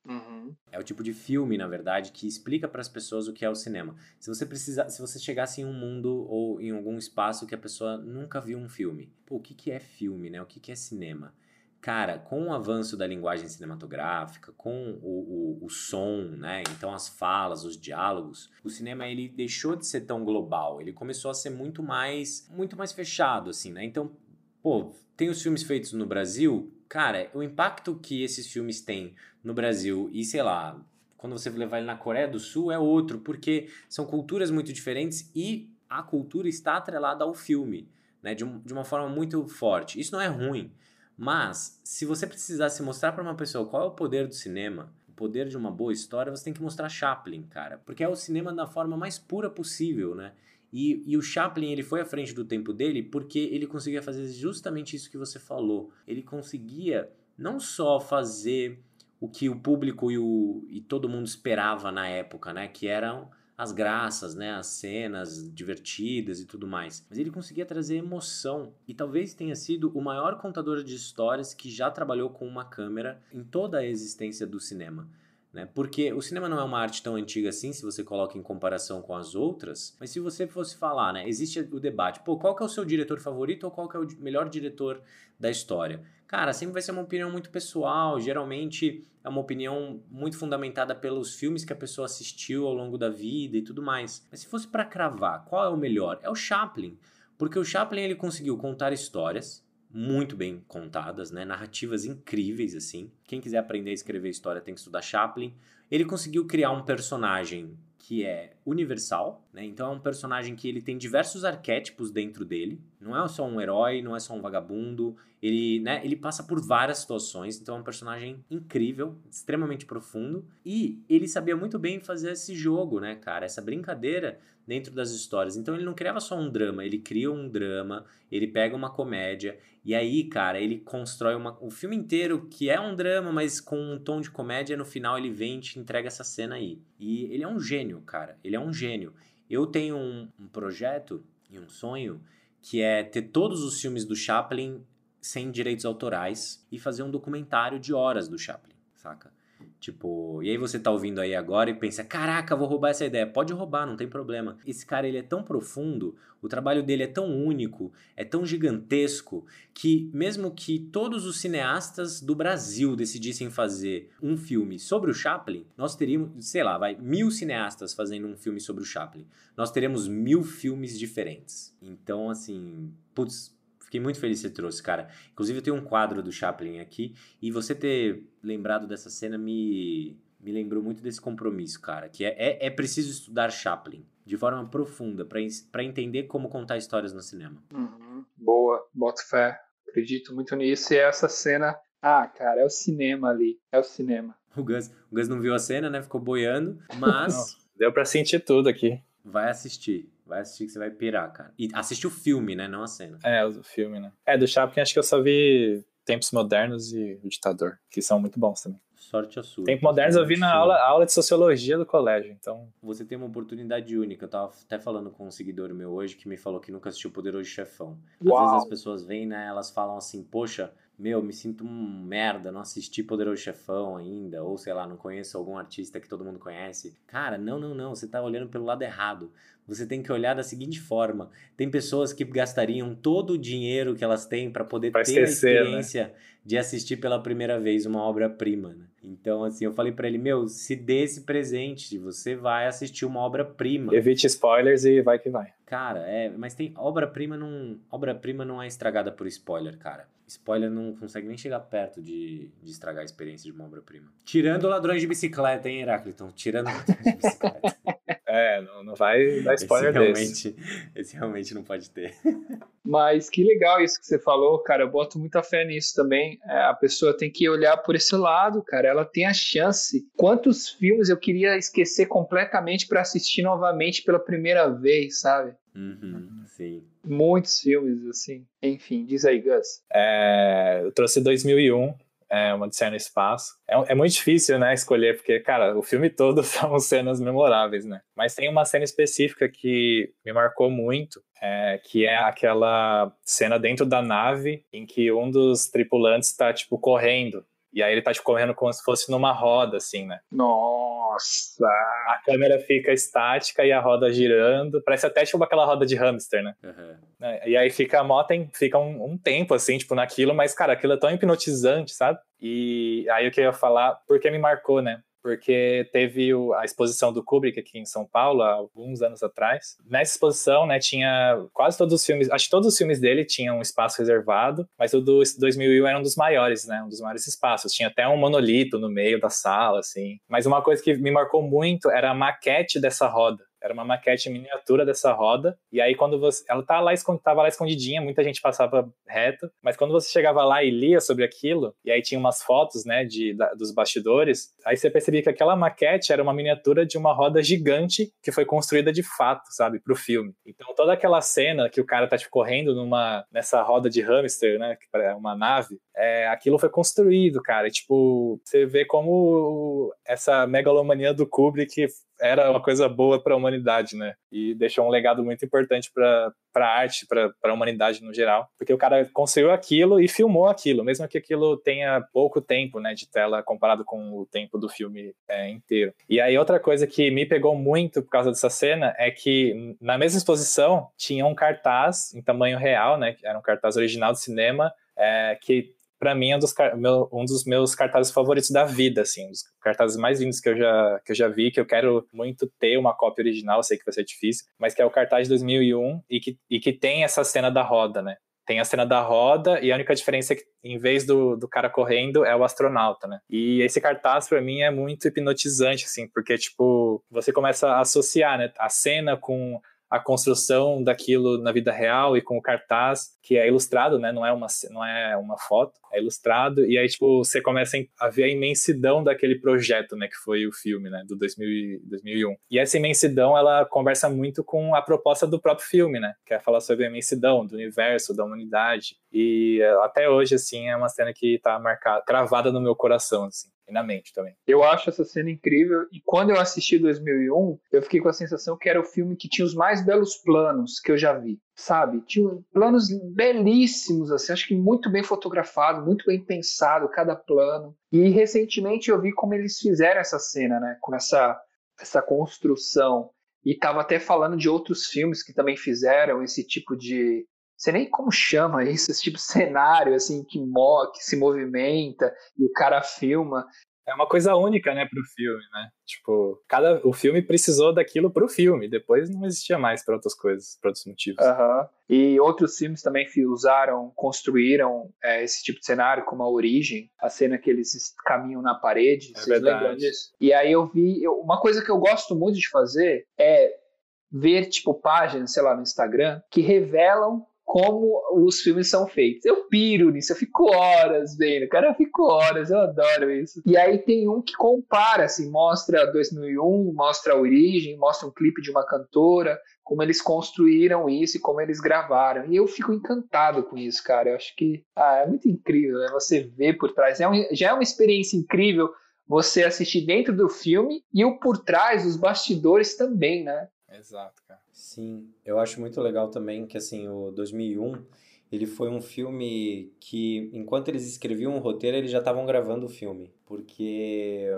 É o tipo de filme, na verdade, que explica para as pessoas o que é o cinema. Se você precisar, se você chegasse em um mundo ou em algum espaço que a pessoa nunca viu um filme, pô, o que que é filme, né? O que que é cinema? Cara, com o avanço da linguagem cinematográfica, com o, o, o som, né? Então as falas, os diálogos, o cinema ele deixou de ser tão global. Ele começou a ser muito mais, muito mais fechado, assim, né? Então, pô, tem os filmes feitos no Brasil, cara, o impacto que esses filmes têm no Brasil e sei lá, quando você levar ele na Coreia do Sul é outro, porque são culturas muito diferentes e a cultura está atrelada ao filme, né? De, um- de uma forma muito forte. Isso não é ruim. Mas, se você precisasse mostrar para uma pessoa qual é o poder do cinema, o poder de uma boa história, você tem que mostrar Chaplin, cara. Porque é o cinema da forma mais pura possível, né? E, e o Chaplin, ele foi à frente do tempo dele porque ele conseguia fazer justamente isso que você falou. Ele conseguia não só fazer o que o público e, o, e todo mundo esperava na época, né? Que eram as graças, né? As cenas divertidas e tudo mais. Mas ele conseguia trazer emoção. E talvez tenha sido o maior contador de histórias que já trabalhou com uma câmera em toda a existência do cinema. né? Porque o cinema não é uma arte tão antiga assim, se você coloca em comparação com as outras. Mas se você fosse falar, né? Existe o debate, pô, qual que é o seu diretor favorito ou qual que é o melhor diretor da história? Cara, sempre vai ser uma opinião muito pessoal. Geralmente é uma opinião muito fundamentada pelos filmes que a pessoa assistiu ao longo da vida e tudo mais. Mas se fosse para cravar, qual é o melhor? É o Chaplin, porque o Chaplin ele conseguiu contar histórias muito bem contadas, né? Narrativas incríveis assim. Quem quiser aprender a escrever história tem que estudar Chaplin. Ele conseguiu criar um personagem que é universal, né? Então é um personagem que ele tem diversos arquétipos dentro dele. Não é só um herói, não é só um vagabundo. Ele, né, ele passa por várias situações, então é um personagem incrível, extremamente profundo. E ele sabia muito bem fazer esse jogo, né, cara? Essa brincadeira dentro das histórias. Então ele não criava só um drama, ele cria um drama, ele pega uma comédia, e aí, cara, ele constrói uma, o filme inteiro que é um drama, mas com um tom de comédia, no final ele vem e te entrega essa cena aí. E ele é um gênio, cara, ele é um gênio. Eu tenho um, um projeto e um sonho que é ter todos os filmes do Chaplin sem direitos autorais e fazer um documentário de horas do Chaplin, saca? Tipo, e aí você tá ouvindo aí agora e pensa, caraca, vou roubar essa ideia. Pode roubar, não tem problema. Esse cara, ele é tão profundo, o trabalho dele é tão único, é tão gigantesco, que mesmo que todos os cineastas do Brasil decidissem fazer um filme sobre o Chaplin, nós teríamos, sei lá, vai, mil cineastas fazendo um filme sobre o Chaplin. Nós teremos mil filmes diferentes. Então, assim, putz, Fiquei muito feliz que você trouxe, cara. Inclusive, eu tenho um quadro do Chaplin aqui. E você ter lembrado dessa cena me, me lembrou muito desse compromisso, cara. Que é, é, é preciso estudar Chaplin de forma profunda para entender como contar histórias no cinema. Uhum. Boa, boto fé. Acredito muito nisso. E essa cena. Ah, cara, é o cinema ali. É o cinema. O Gus, o Gus não viu a cena, né? Ficou boiando. Mas. Não, deu pra sentir tudo aqui. Vai assistir. Vai assistir que você vai pirar, cara. E assiste o filme, né? Não a cena. É, o filme, né? É, do Chaplin acho que eu só vi Tempos Modernos e O Ditador, que são muito bons também. Sorte a sua. Tempos Modernos eu vi na aula, aula de Sociologia do colégio, então... Você tem uma oportunidade única. Eu tava até falando com um seguidor meu hoje que me falou que nunca assistiu Poderoso Chefão. Às Uau. vezes as pessoas vêm, né? Elas falam assim, poxa meu, me sinto um merda, não assisti Poderoso Chefão ainda, ou sei lá, não conheço algum artista que todo mundo conhece. Cara, não, não, não, você tá olhando pelo lado errado. Você tem que olhar da seguinte forma: tem pessoas que gastariam todo o dinheiro que elas têm para poder pra ter esquecer, a né? experiência né? de assistir pela primeira vez uma obra-prima. Né? Então, assim, eu falei para ele: meu, se dê esse presente, você vai assistir uma obra-prima. Evite spoilers e vai que vai. Cara, é, mas tem obra-prima não, obra-prima não é estragada por spoiler, cara. Spoiler não consegue nem chegar perto de, de estragar a experiência de uma obra-prima. Tirando ladrões de bicicleta, hein, Heráclito? Tirando ladrões de bicicleta. É, não, não vai dar spoiler esse realmente, desse. Esse realmente não pode ter. Mas que legal isso que você falou, cara. Eu boto muita fé nisso também. É, a pessoa tem que olhar por esse lado, cara. Ela tem a chance. Quantos filmes eu queria esquecer completamente para assistir novamente pela primeira vez, sabe? Uhum, sim. Muitos filmes, assim. Enfim, diz aí, Gus. É, eu trouxe 2001, é, uma Odisseia no Espaço. É, é, muito difícil, né, escolher, porque, cara, o filme todo são cenas memoráveis, né? Mas tem uma cena específica que me marcou muito, é, que é aquela cena dentro da nave em que um dos tripulantes está, tipo, correndo. E aí ele tá, tipo, correndo como se fosse numa roda, assim, né? Nossa! A câmera fica estática e a roda girando. Parece até, tipo, aquela roda de hamster, né? Uhum. E aí fica a moto, fica um, um tempo, assim, tipo, naquilo. Mas, cara, aquilo é tão hipnotizante, sabe? E aí o que eu ia falar, porque me marcou, né? Porque teve a exposição do Kubrick aqui em São Paulo há alguns anos atrás. Nessa exposição, né, tinha quase todos os filmes, acho que todos os filmes dele tinham um espaço reservado, mas o do 2001 era um dos maiores, né, um dos maiores espaços. Tinha até um monolito no meio da sala, assim. Mas uma coisa que me marcou muito era a maquete dessa roda. Era uma maquete miniatura dessa roda. E aí, quando você. Ela tá lá, tava lá escondidinha, muita gente passava reto. Mas quando você chegava lá e lia sobre aquilo, e aí tinha umas fotos, né, de, da, dos bastidores, aí você percebia que aquela maquete era uma miniatura de uma roda gigante que foi construída de fato, sabe, pro filme. Então, toda aquela cena que o cara tá, tipo, correndo numa, nessa roda de hamster, né, que é uma nave, é, aquilo foi construído, cara. E, tipo, você vê como essa megalomania do Kubrick era uma coisa boa para a humanidade, né? E deixou um legado muito importante para a arte, para a humanidade no geral, porque o cara construiu aquilo e filmou aquilo, mesmo que aquilo tenha pouco tempo, né, de tela comparado com o tempo do filme é, inteiro. E aí outra coisa que me pegou muito por causa dessa cena é que na mesma exposição tinha um cartaz em tamanho real, né, era um cartaz original do cinema, é, que para mim é um dos, meu, um dos meus cartazes favoritos da vida, assim, um dos cartazes mais lindos que eu já que eu já vi, que eu quero muito ter uma cópia original, sei que vai ser difícil, mas que é o cartaz de 2001 e que, e que tem essa cena da roda, né? Tem a cena da roda e a única diferença é que, em vez do, do cara correndo, é o astronauta, né? E esse cartaz, para mim, é muito hipnotizante, assim, porque, tipo, você começa a associar, né? A cena com a construção daquilo na vida real e com o cartaz que é ilustrado, né? Não é uma não é uma foto, é ilustrado e aí tipo você começa a ver a imensidão daquele projeto, né? Que foi o filme, né? Do 2000, 2001. E essa imensidão ela conversa muito com a proposta do próprio filme, né? Que é falar sobre a imensidão do universo, da humanidade e até hoje assim é uma cena que tá marcada, cravada no meu coração, assim e na mente também. Eu acho essa cena incrível e quando eu assisti 2001, eu fiquei com a sensação que era o filme que tinha os mais belos planos que eu já vi, sabe? Tinha planos belíssimos, assim, acho que muito bem fotografado, muito bem pensado cada plano. E recentemente eu vi como eles fizeram essa cena, né? Com essa, essa construção. E tava até falando de outros filmes que também fizeram esse tipo de você nem como chama isso, esse tipo de cenário assim que, mo que se movimenta e o cara filma. É uma coisa única, né, pro filme, né? Tipo, cada o filme precisou daquilo pro filme, depois não existia mais para outras coisas, para outros motivos. Uhum. E outros filmes também usaram, construíram é, esse tipo de cenário, como a Origem, a cena que eles caminham na parede. É vocês verdade. lembram disso? E aí eu vi, eu, uma coisa que eu gosto muito de fazer é ver, tipo, páginas, sei lá, no Instagram, que revelam como os filmes são feitos. Eu piro nisso, eu fico horas vendo, cara, eu fico horas, eu adoro isso. E aí tem um que compara, assim, mostra 2001, mostra a origem, mostra um clipe de uma cantora, como eles construíram isso e como eles gravaram. E eu fico encantado com isso, cara. Eu acho que ah, é muito incrível, né? Você vê por trás. É um, já é uma experiência incrível você assistir dentro do filme e o por trás, os bastidores também, né? Exato, cara. Sim, eu acho muito legal também que assim, o 2001, ele foi um filme que enquanto eles escreviam o roteiro, eles já estavam gravando o filme, porque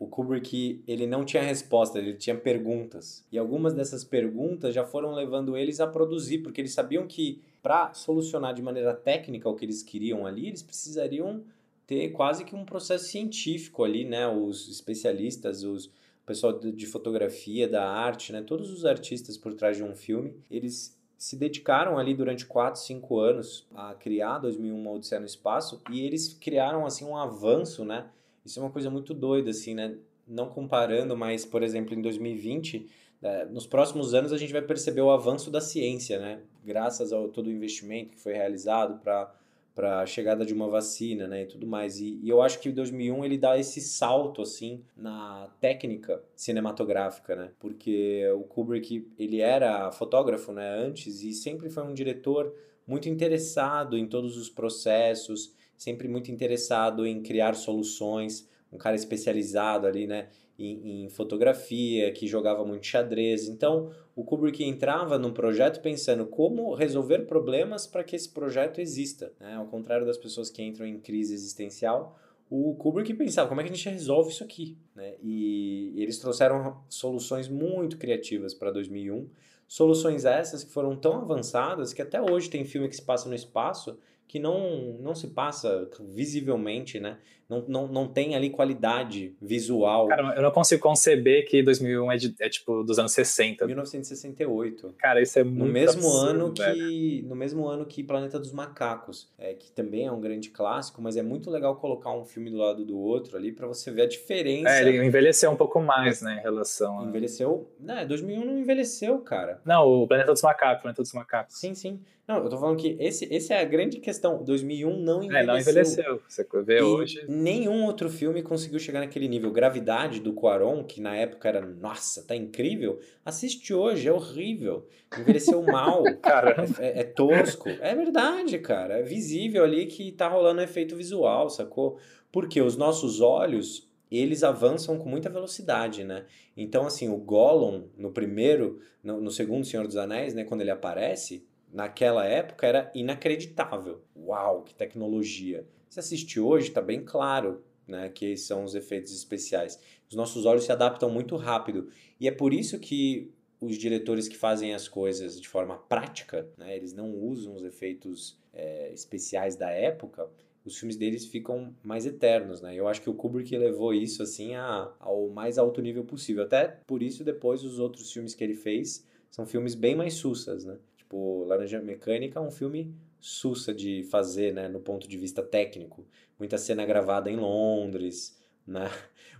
o Kubrick, ele não tinha resposta, ele tinha perguntas. E algumas dessas perguntas já foram levando eles a produzir, porque eles sabiam que para solucionar de maneira técnica o que eles queriam ali, eles precisariam ter quase que um processo científico ali, né? Os especialistas, os pessoal de fotografia, da arte, né? Todos os artistas por trás de um filme, eles se dedicaram ali durante 4, 5 anos a criar 2001 Uma Odisseia no Espaço e eles criaram assim um avanço, né? Isso é uma coisa muito doida assim, né? Não comparando, mas por exemplo, em 2020, né? nos próximos anos a gente vai perceber o avanço da ciência, né? Graças ao todo o investimento que foi realizado para para a chegada de uma vacina, né, e tudo mais. E, e, eu acho que o 2001 ele dá esse salto assim na técnica cinematográfica, né? Porque o Kubrick ele era fotógrafo, né, antes e sempre foi um diretor muito interessado em todos os processos, sempre muito interessado em criar soluções, um cara especializado ali, né, em, em fotografia, que jogava muito xadrez. Então, o Kubrick entrava num projeto pensando como resolver problemas para que esse projeto exista. Né? Ao contrário das pessoas que entram em crise existencial, o Kubrick pensava como é que a gente resolve isso aqui. Né? E eles trouxeram soluções muito criativas para 2001. Soluções essas que foram tão avançadas que até hoje tem filme que se passa no espaço que não, não se passa visivelmente, né? Não, não, não tem ali qualidade visual. Cara, eu não consigo conceber que 2001 é, de, é tipo dos anos 60. 1968. Cara, isso é muito no mesmo absurdo, ano que velho. No mesmo ano que Planeta dos Macacos, é, que também é um grande clássico, mas é muito legal colocar um filme do lado do outro ali para você ver a diferença. É, ele envelheceu um pouco mais, né, em relação a... Envelheceu... Não, 2001 não envelheceu, cara. Não, o Planeta dos Macacos, Planeta dos Macacos. Sim, sim. Não, eu tô falando que esse, esse é a grande questão. 2001 não envelheceu. É, não envelheceu. Você vê e hoje nenhum outro filme conseguiu chegar naquele nível. Gravidade do Quaron, que na época era, nossa, tá incrível. Assiste hoje, é horrível. Envelheceu mal. Cara, É, é tosco. É verdade, cara. É visível ali que tá rolando um efeito visual, sacou? Porque os nossos olhos, eles avançam com muita velocidade, né? Então, assim, o Gollum, no primeiro, no, no segundo Senhor dos Anéis, né? Quando ele aparece, naquela época era inacreditável. Uau, que tecnologia. Se assiste hoje, tá bem claro, né? Que são os efeitos especiais. Os nossos olhos se adaptam muito rápido. E é por isso que os diretores que fazem as coisas de forma prática, né, eles não usam os efeitos é, especiais da época, os filmes deles ficam mais eternos, né? Eu acho que o Kubrick levou isso assim a, ao mais alto nível possível. Até por isso depois os outros filmes que ele fez são filmes bem mais sussas, né? Tipo, Laranja Mecânica é um filme sussa de fazer, né, no ponto de vista técnico. Muita cena gravada em Londres, né?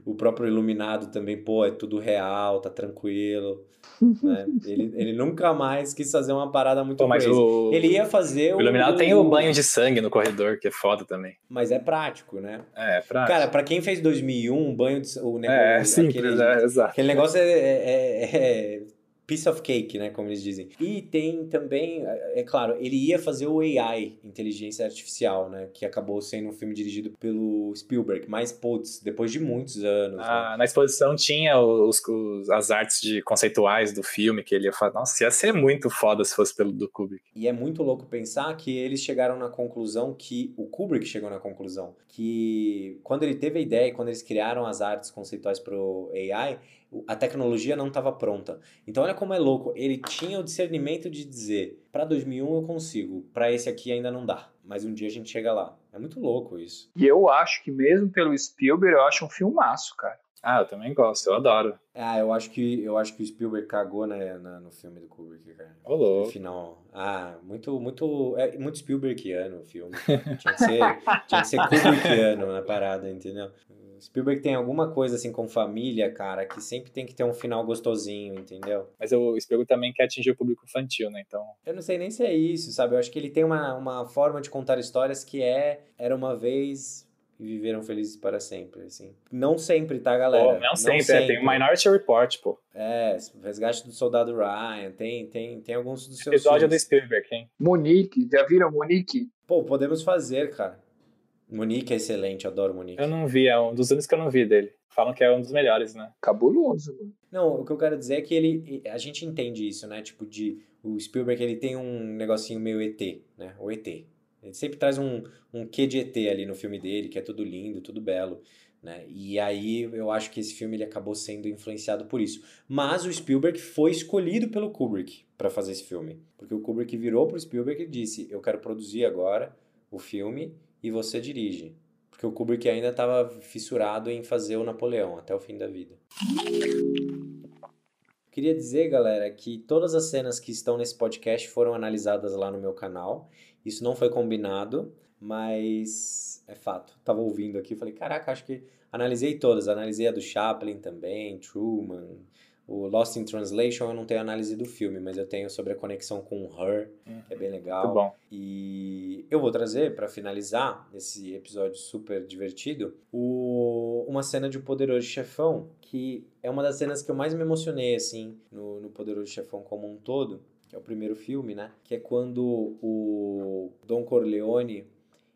O próprio Iluminado também, pô, é tudo real, tá tranquilo, né? Ele, ele nunca mais quis fazer uma parada muito Pô, mas o, Ele ia fazer o Iluminado tem o banho de sangue no corredor, que é foda também. Mas é prático, né? É, é prático. Cara, pra quem fez 2001, um banho de... O negócio, é, simples, aquele, é, exato. aquele negócio é, é- é- é piece of cake, né? Como eles dizem. E tem também, é é claro, ele ia fazer o AI, Inteligência Artificial, né? Que acabou sendo um filme dirigido pelo Spielberg. Mas, putz, depois de muitos anos. né? Ah, na exposição tinha os, os- as artes de conceituais do filme que ele ia fazer. Nossa, ia ser muito foda se fosse pelo do Kubrick. E é muito louco pensar que eles chegaram na conclusão que o Kubrick chegou na conclusão que quando ele teve a ideia, quando eles criaram as artes conceituais para o AI, a tecnologia não estava pronta. Então olha como é louco, ele tinha o discernimento de dizer, para 2001 eu consigo, para esse aqui ainda não dá, mas um dia a gente chega lá. É muito louco isso. E eu acho que mesmo pelo Spielberg, eu acho um filmaço, cara. Ah, eu também gosto, eu adoro. Ah, eu acho que eu acho que o Spielberg cagou né, na- no filme do Kubrick, cara. Ô, louco. No final. Ah, muito, muito. É muito Spielbergiano o filme. Tinha que ser, tinha que ser Kubrickiano na parada, entendeu? Spielberg tem alguma coisa assim com família, cara, que sempre tem que ter um final gostosinho, entendeu? Mas o Spielberg também quer atingir o público infantil, né? Então, Eu não sei nem se é isso, sabe? Eu acho que ele tem uma, uma forma de contar histórias que é Era uma vez e viveram felizes para sempre, assim. Não sempre, tá, galera? pô, não, sempre, é, tem o Minority Report, pô. É, o Resgate do Soldado Ryan, tem, tem, tem alguns dos seus Episódio do filmes. Spielberg, hein? Monique, já viram Monique? Pô, podemos fazer, cara. Monique é excelente, adoro Monique. Eu não vi, é um dos únicos que eu não vi dele. Falam que é um dos melhores, né? Cabuloso, mano. Não, o que eu quero dizer é que ele, a gente entende isso, né? Tipo, de o Spielberg ele tem um negocinho meio ET, né? O ET. Ele sempre traz um, um quê de ET ali no filme dele, que é tudo lindo, tudo belo, né? E aí eu acho que esse filme ele acabou sendo influenciado por isso. Mas o Spielberg foi escolhido pelo Kubrick para fazer esse filme, porque o Kubrick virou pro Spielberg e disse: "Eu quero produzir agora o filme e você dirige". Porque o Kubrick ainda estava fissurado em fazer o Napoleão até o fim da vida. Queria dizer, galera, que todas as cenas que estão nesse podcast foram analisadas lá no meu canal. Isso não foi combinado, mas é fato. Tava ouvindo aqui, falei, caraca, acho que analisei todas. Analisei a do Chaplin também, Truman, o Lost in Translation. Eu não tenho análise do filme, mas eu tenho sobre a conexão com Her, que é bem legal. Muito bom. E eu vou trazer, para finalizar esse episódio super divertido, o- uma cena de O Poderoso Chefão, que é uma das cenas que eu mais me emocionei, assim, no, no Poderoso Chefão como um todo, é o primeiro filme, né? Que é quando o Don Corleone,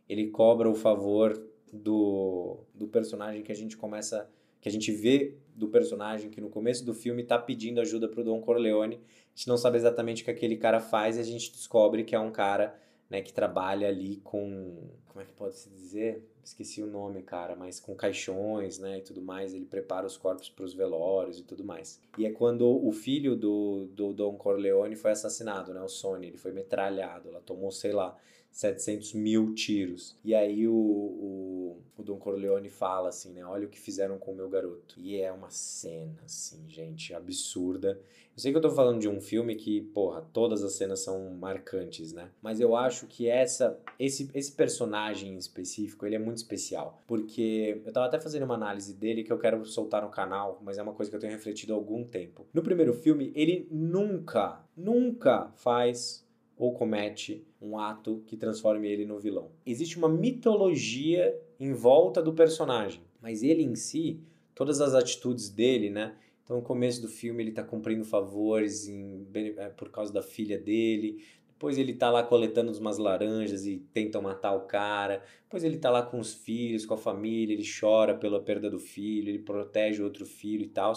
ele cobra o favor do, do personagem que a gente começa... Que a gente vê do personagem que no começo do filme tá pedindo ajuda pro Don Corleone. A gente não sabe exatamente o que aquele cara faz e a gente descobre que é um cara né, que trabalha ali com. Como é que pode se dizer? Esqueci o nome, cara, mas com caixões, né, e tudo mais. Ele prepara os corpos para os velórios e tudo mais. E é quando o filho do, do Don Corleone foi assassinado, né, o Sony. Ele foi metralhado, ela tomou, sei lá, 700 mil tiros. E aí o, o, o Don Corleone fala assim, né, olha o que fizeram com o meu garoto. E é uma cena, assim, gente, absurda. Eu sei que eu tô falando de um filme que, porra, todas as cenas são marcantes, né? Mas eu acho que essa, esse, esse personagem em específico, ele é muito especial. Porque eu tava até fazendo uma análise dele que eu quero soltar no canal, mas é uma coisa que eu tenho refletido há algum tempo. No primeiro filme, ele nunca, nunca faz ou comete um ato que transforme ele no vilão. Existe uma mitologia em volta do personagem. Mas ele em si, todas as atitudes dele, né? Então, no começo do filme, ele tá cumprindo favores em, é, por causa da filha dele. Depois ele tá lá coletando umas laranjas e tentam matar o cara. Depois ele tá lá com os filhos, com a família, ele chora pela perda do filho, ele protege o outro filho e tal,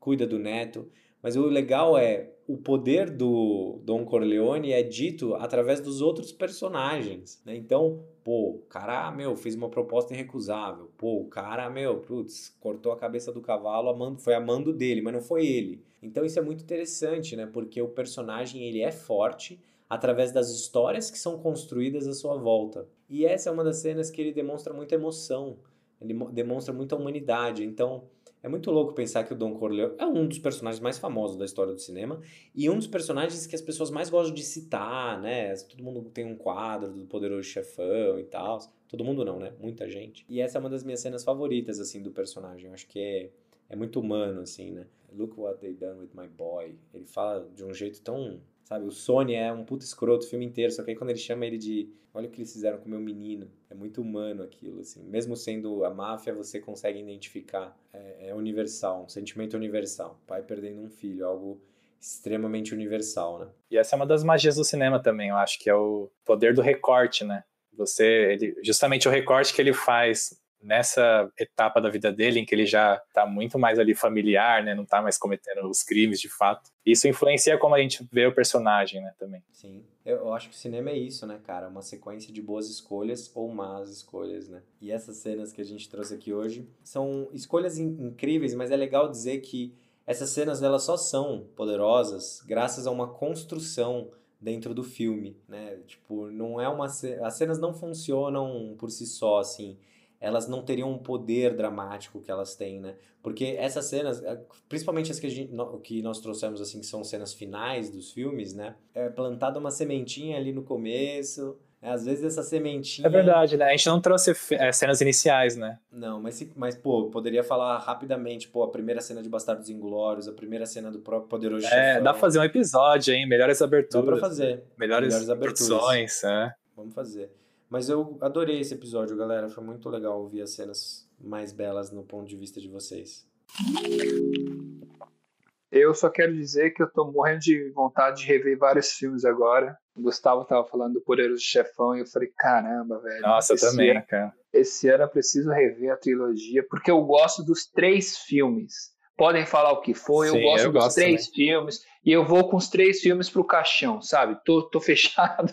cuida do neto. Mas o legal é o poder do Don Corleone é dito através dos outros personagens, né? Então, pô, o cara, meu, fez uma proposta irrecusável. Pô, o cara, meu, putz, cortou a cabeça do cavalo, amando, foi amando dele, mas não foi ele. Então isso é muito interessante, né? Porque o personagem, ele é forte através das histórias que são construídas à sua volta. E essa é uma das cenas que ele demonstra muita emoção, ele demonstra muita humanidade. Então, é muito louco pensar que o Don Corleone é um dos personagens mais famosos da história do cinema e um dos personagens que as pessoas mais gostam de citar, né? Todo mundo tem um quadro do Poderoso Chefão e tal. Todo mundo não, né? Muita gente. E essa é uma das minhas cenas favoritas, assim, do personagem. Eu acho que é, é muito humano, assim, né? Look what they done with my boy. Ele fala de um jeito tão Sabe, o Sony é um puto escroto o filme inteiro, só que aí quando ele chama ele de olha o que eles fizeram com o meu menino, é muito humano aquilo, assim. Mesmo sendo a máfia, você consegue identificar, é, é universal, um sentimento universal. Pai perdendo um filho, algo extremamente universal, né? E essa é uma das magias do cinema também, eu acho que é o poder do recorte, né? Você, ele, justamente o recorte que ele faz nessa etapa da vida dele em que ele já está muito mais ali familiar, né, não está mais cometendo os crimes de fato. Isso influencia como a gente vê o personagem, né, também. Sim. Eu acho que o cinema é isso, né, cara? Uma sequência de boas escolhas ou más escolhas, né? E essas cenas que a gente trouxe aqui hoje são escolhas in incríveis, mas é legal dizer que essas cenas elas só são poderosas graças a uma construção dentro do filme, né? Tipo, não é uma as cenas não funcionam por si só assim elas não teriam um poder dramático que elas têm, né? Porque essas cenas, eh, principalmente as que, a gente, que nós trouxemos, assim, que são cenas finais dos filmes, né? É plantada uma sementinha ali no começo, né? às vezes essa sementinha... É verdade, né? A gente não trouxe é, cenas iniciais, né? Não, mas, mas, pô, poderia falar rapidamente, pô, a primeira cena de Bastardos Inglórios, a primeira cena do próprio Poderoso É, Chefão. dá pra fazer um episódio, hein? Melhores aberturas. Dá pra fazer. Melhores, Melhores aberturas. produções, é. Vamos fazer. Mas eu adorei esse episódio, galera. Foi muito legal ouvir as cenas mais belas no ponto de vista de vocês. Eu só quero dizer que eu tô morrendo de vontade de rever vários filmes agora. O Gustavo tava falando do Poderoso Chefão e eu falei, caramba, velho. Nossa, eu também, ano, cara. Esse ano eu preciso rever a trilogia, porque eu gosto dos três filmes. Podem falar o que for, Sim, eu gosto eu dos gosto três também. filmes. E eu vou com os três filmes pro caixão, sabe? Tô, tô fechado.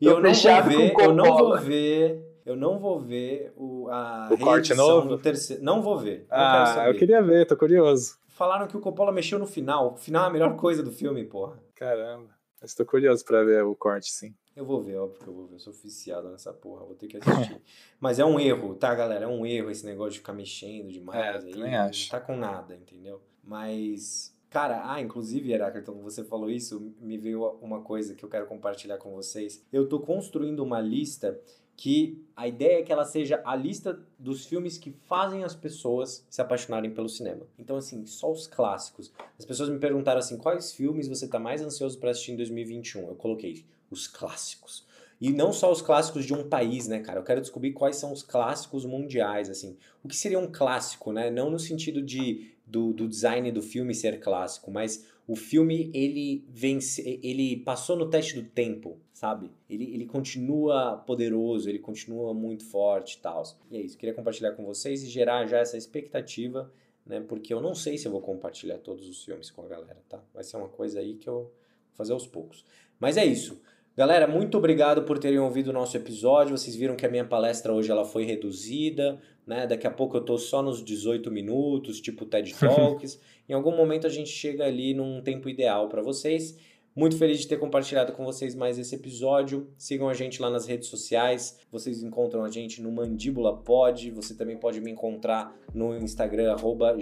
E eu não vou ver, eu não vou ver, eu não vou ver o, a o corte novo do terceiro. Não vou ver. Ah, eu queria ver, tô curioso. Falaram que o Coppola mexeu no final. O final é a melhor coisa do filme, porra. Caramba. Estou curioso para ver o corte, sim. Eu vou ver, óbvio que eu vou ver. Eu sou oficiado nessa porra, vou ter que assistir. Mas é um erro, tá, galera? É um erro esse negócio de ficar mexendo demais. É, aí, também acho. Não tá com nada, entendeu? Mas Cara, ah, inclusive, Heráclito, você falou isso, me veio uma coisa que eu quero compartilhar com vocês. Eu tô construindo uma lista que a ideia é que ela seja a lista dos filmes que fazem as pessoas se apaixonarem pelo cinema. Então, assim, só os clássicos. As pessoas me perguntaram assim, quais filmes você tá mais ansioso para assistir em 2021? Eu coloquei os clássicos. E não só os clássicos de um país, né, cara? Eu quero descobrir quais são os clássicos mundiais, assim. O que seria um clássico, né? Não no sentido de do, do design do filme ser clássico, mas o filme ele vence, ele passou no teste do tempo, sabe? Ele, ele continua poderoso, ele continua muito forte e tal. E é isso, queria compartilhar com vocês e gerar já essa expectativa, né? Porque eu não sei se eu vou compartilhar todos os filmes com a galera, tá? Vai ser uma coisa aí que eu vou fazer aos poucos. Mas é isso. Galera, muito obrigado por terem ouvido o nosso episódio. Vocês viram que a minha palestra hoje ela foi reduzida, né? Daqui a pouco eu tô só nos 18 minutos, tipo TED Talks. em algum momento a gente chega ali num tempo ideal para vocês. Muito feliz de ter compartilhado com vocês mais esse episódio. Sigam a gente lá nas redes sociais. Vocês encontram a gente no Mandíbula Pod. Você também pode me encontrar no Instagram, arroba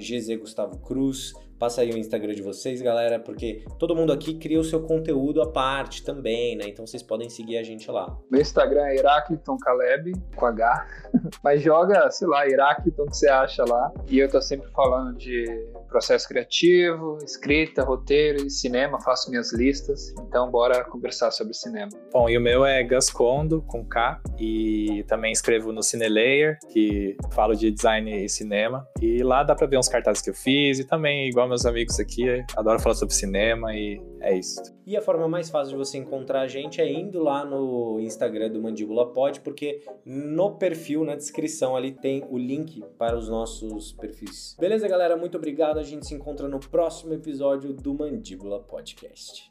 Passa aí o Instagram de vocês, galera, porque todo mundo aqui cria o seu conteúdo à parte também, né? Então vocês podem seguir a gente lá. Meu Instagram é Heracliton Caleb, com H. Mas joga, sei lá, Heracliton que você acha lá. E eu tô sempre falando de processo criativo, escrita, roteiro e cinema, faço minhas listas. Então bora conversar sobre cinema. Bom, e o meu é Gus Condo, com K, e também escrevo no Cinelayer, que falo de design e cinema. E lá dá pra ver uns cartazes que eu fiz, e também, igual meus amigos aqui, adoro falar sobre cinema e é isso. E a forma mais fácil de você encontrar a gente é indo lá no Instagram do Mandíbula Pod, porque no perfil, na descrição ali tem o link para os nossos perfis. Beleza, galera? Muito obrigado. A gente se encontra no próximo episódio do Mandíbula Podcast.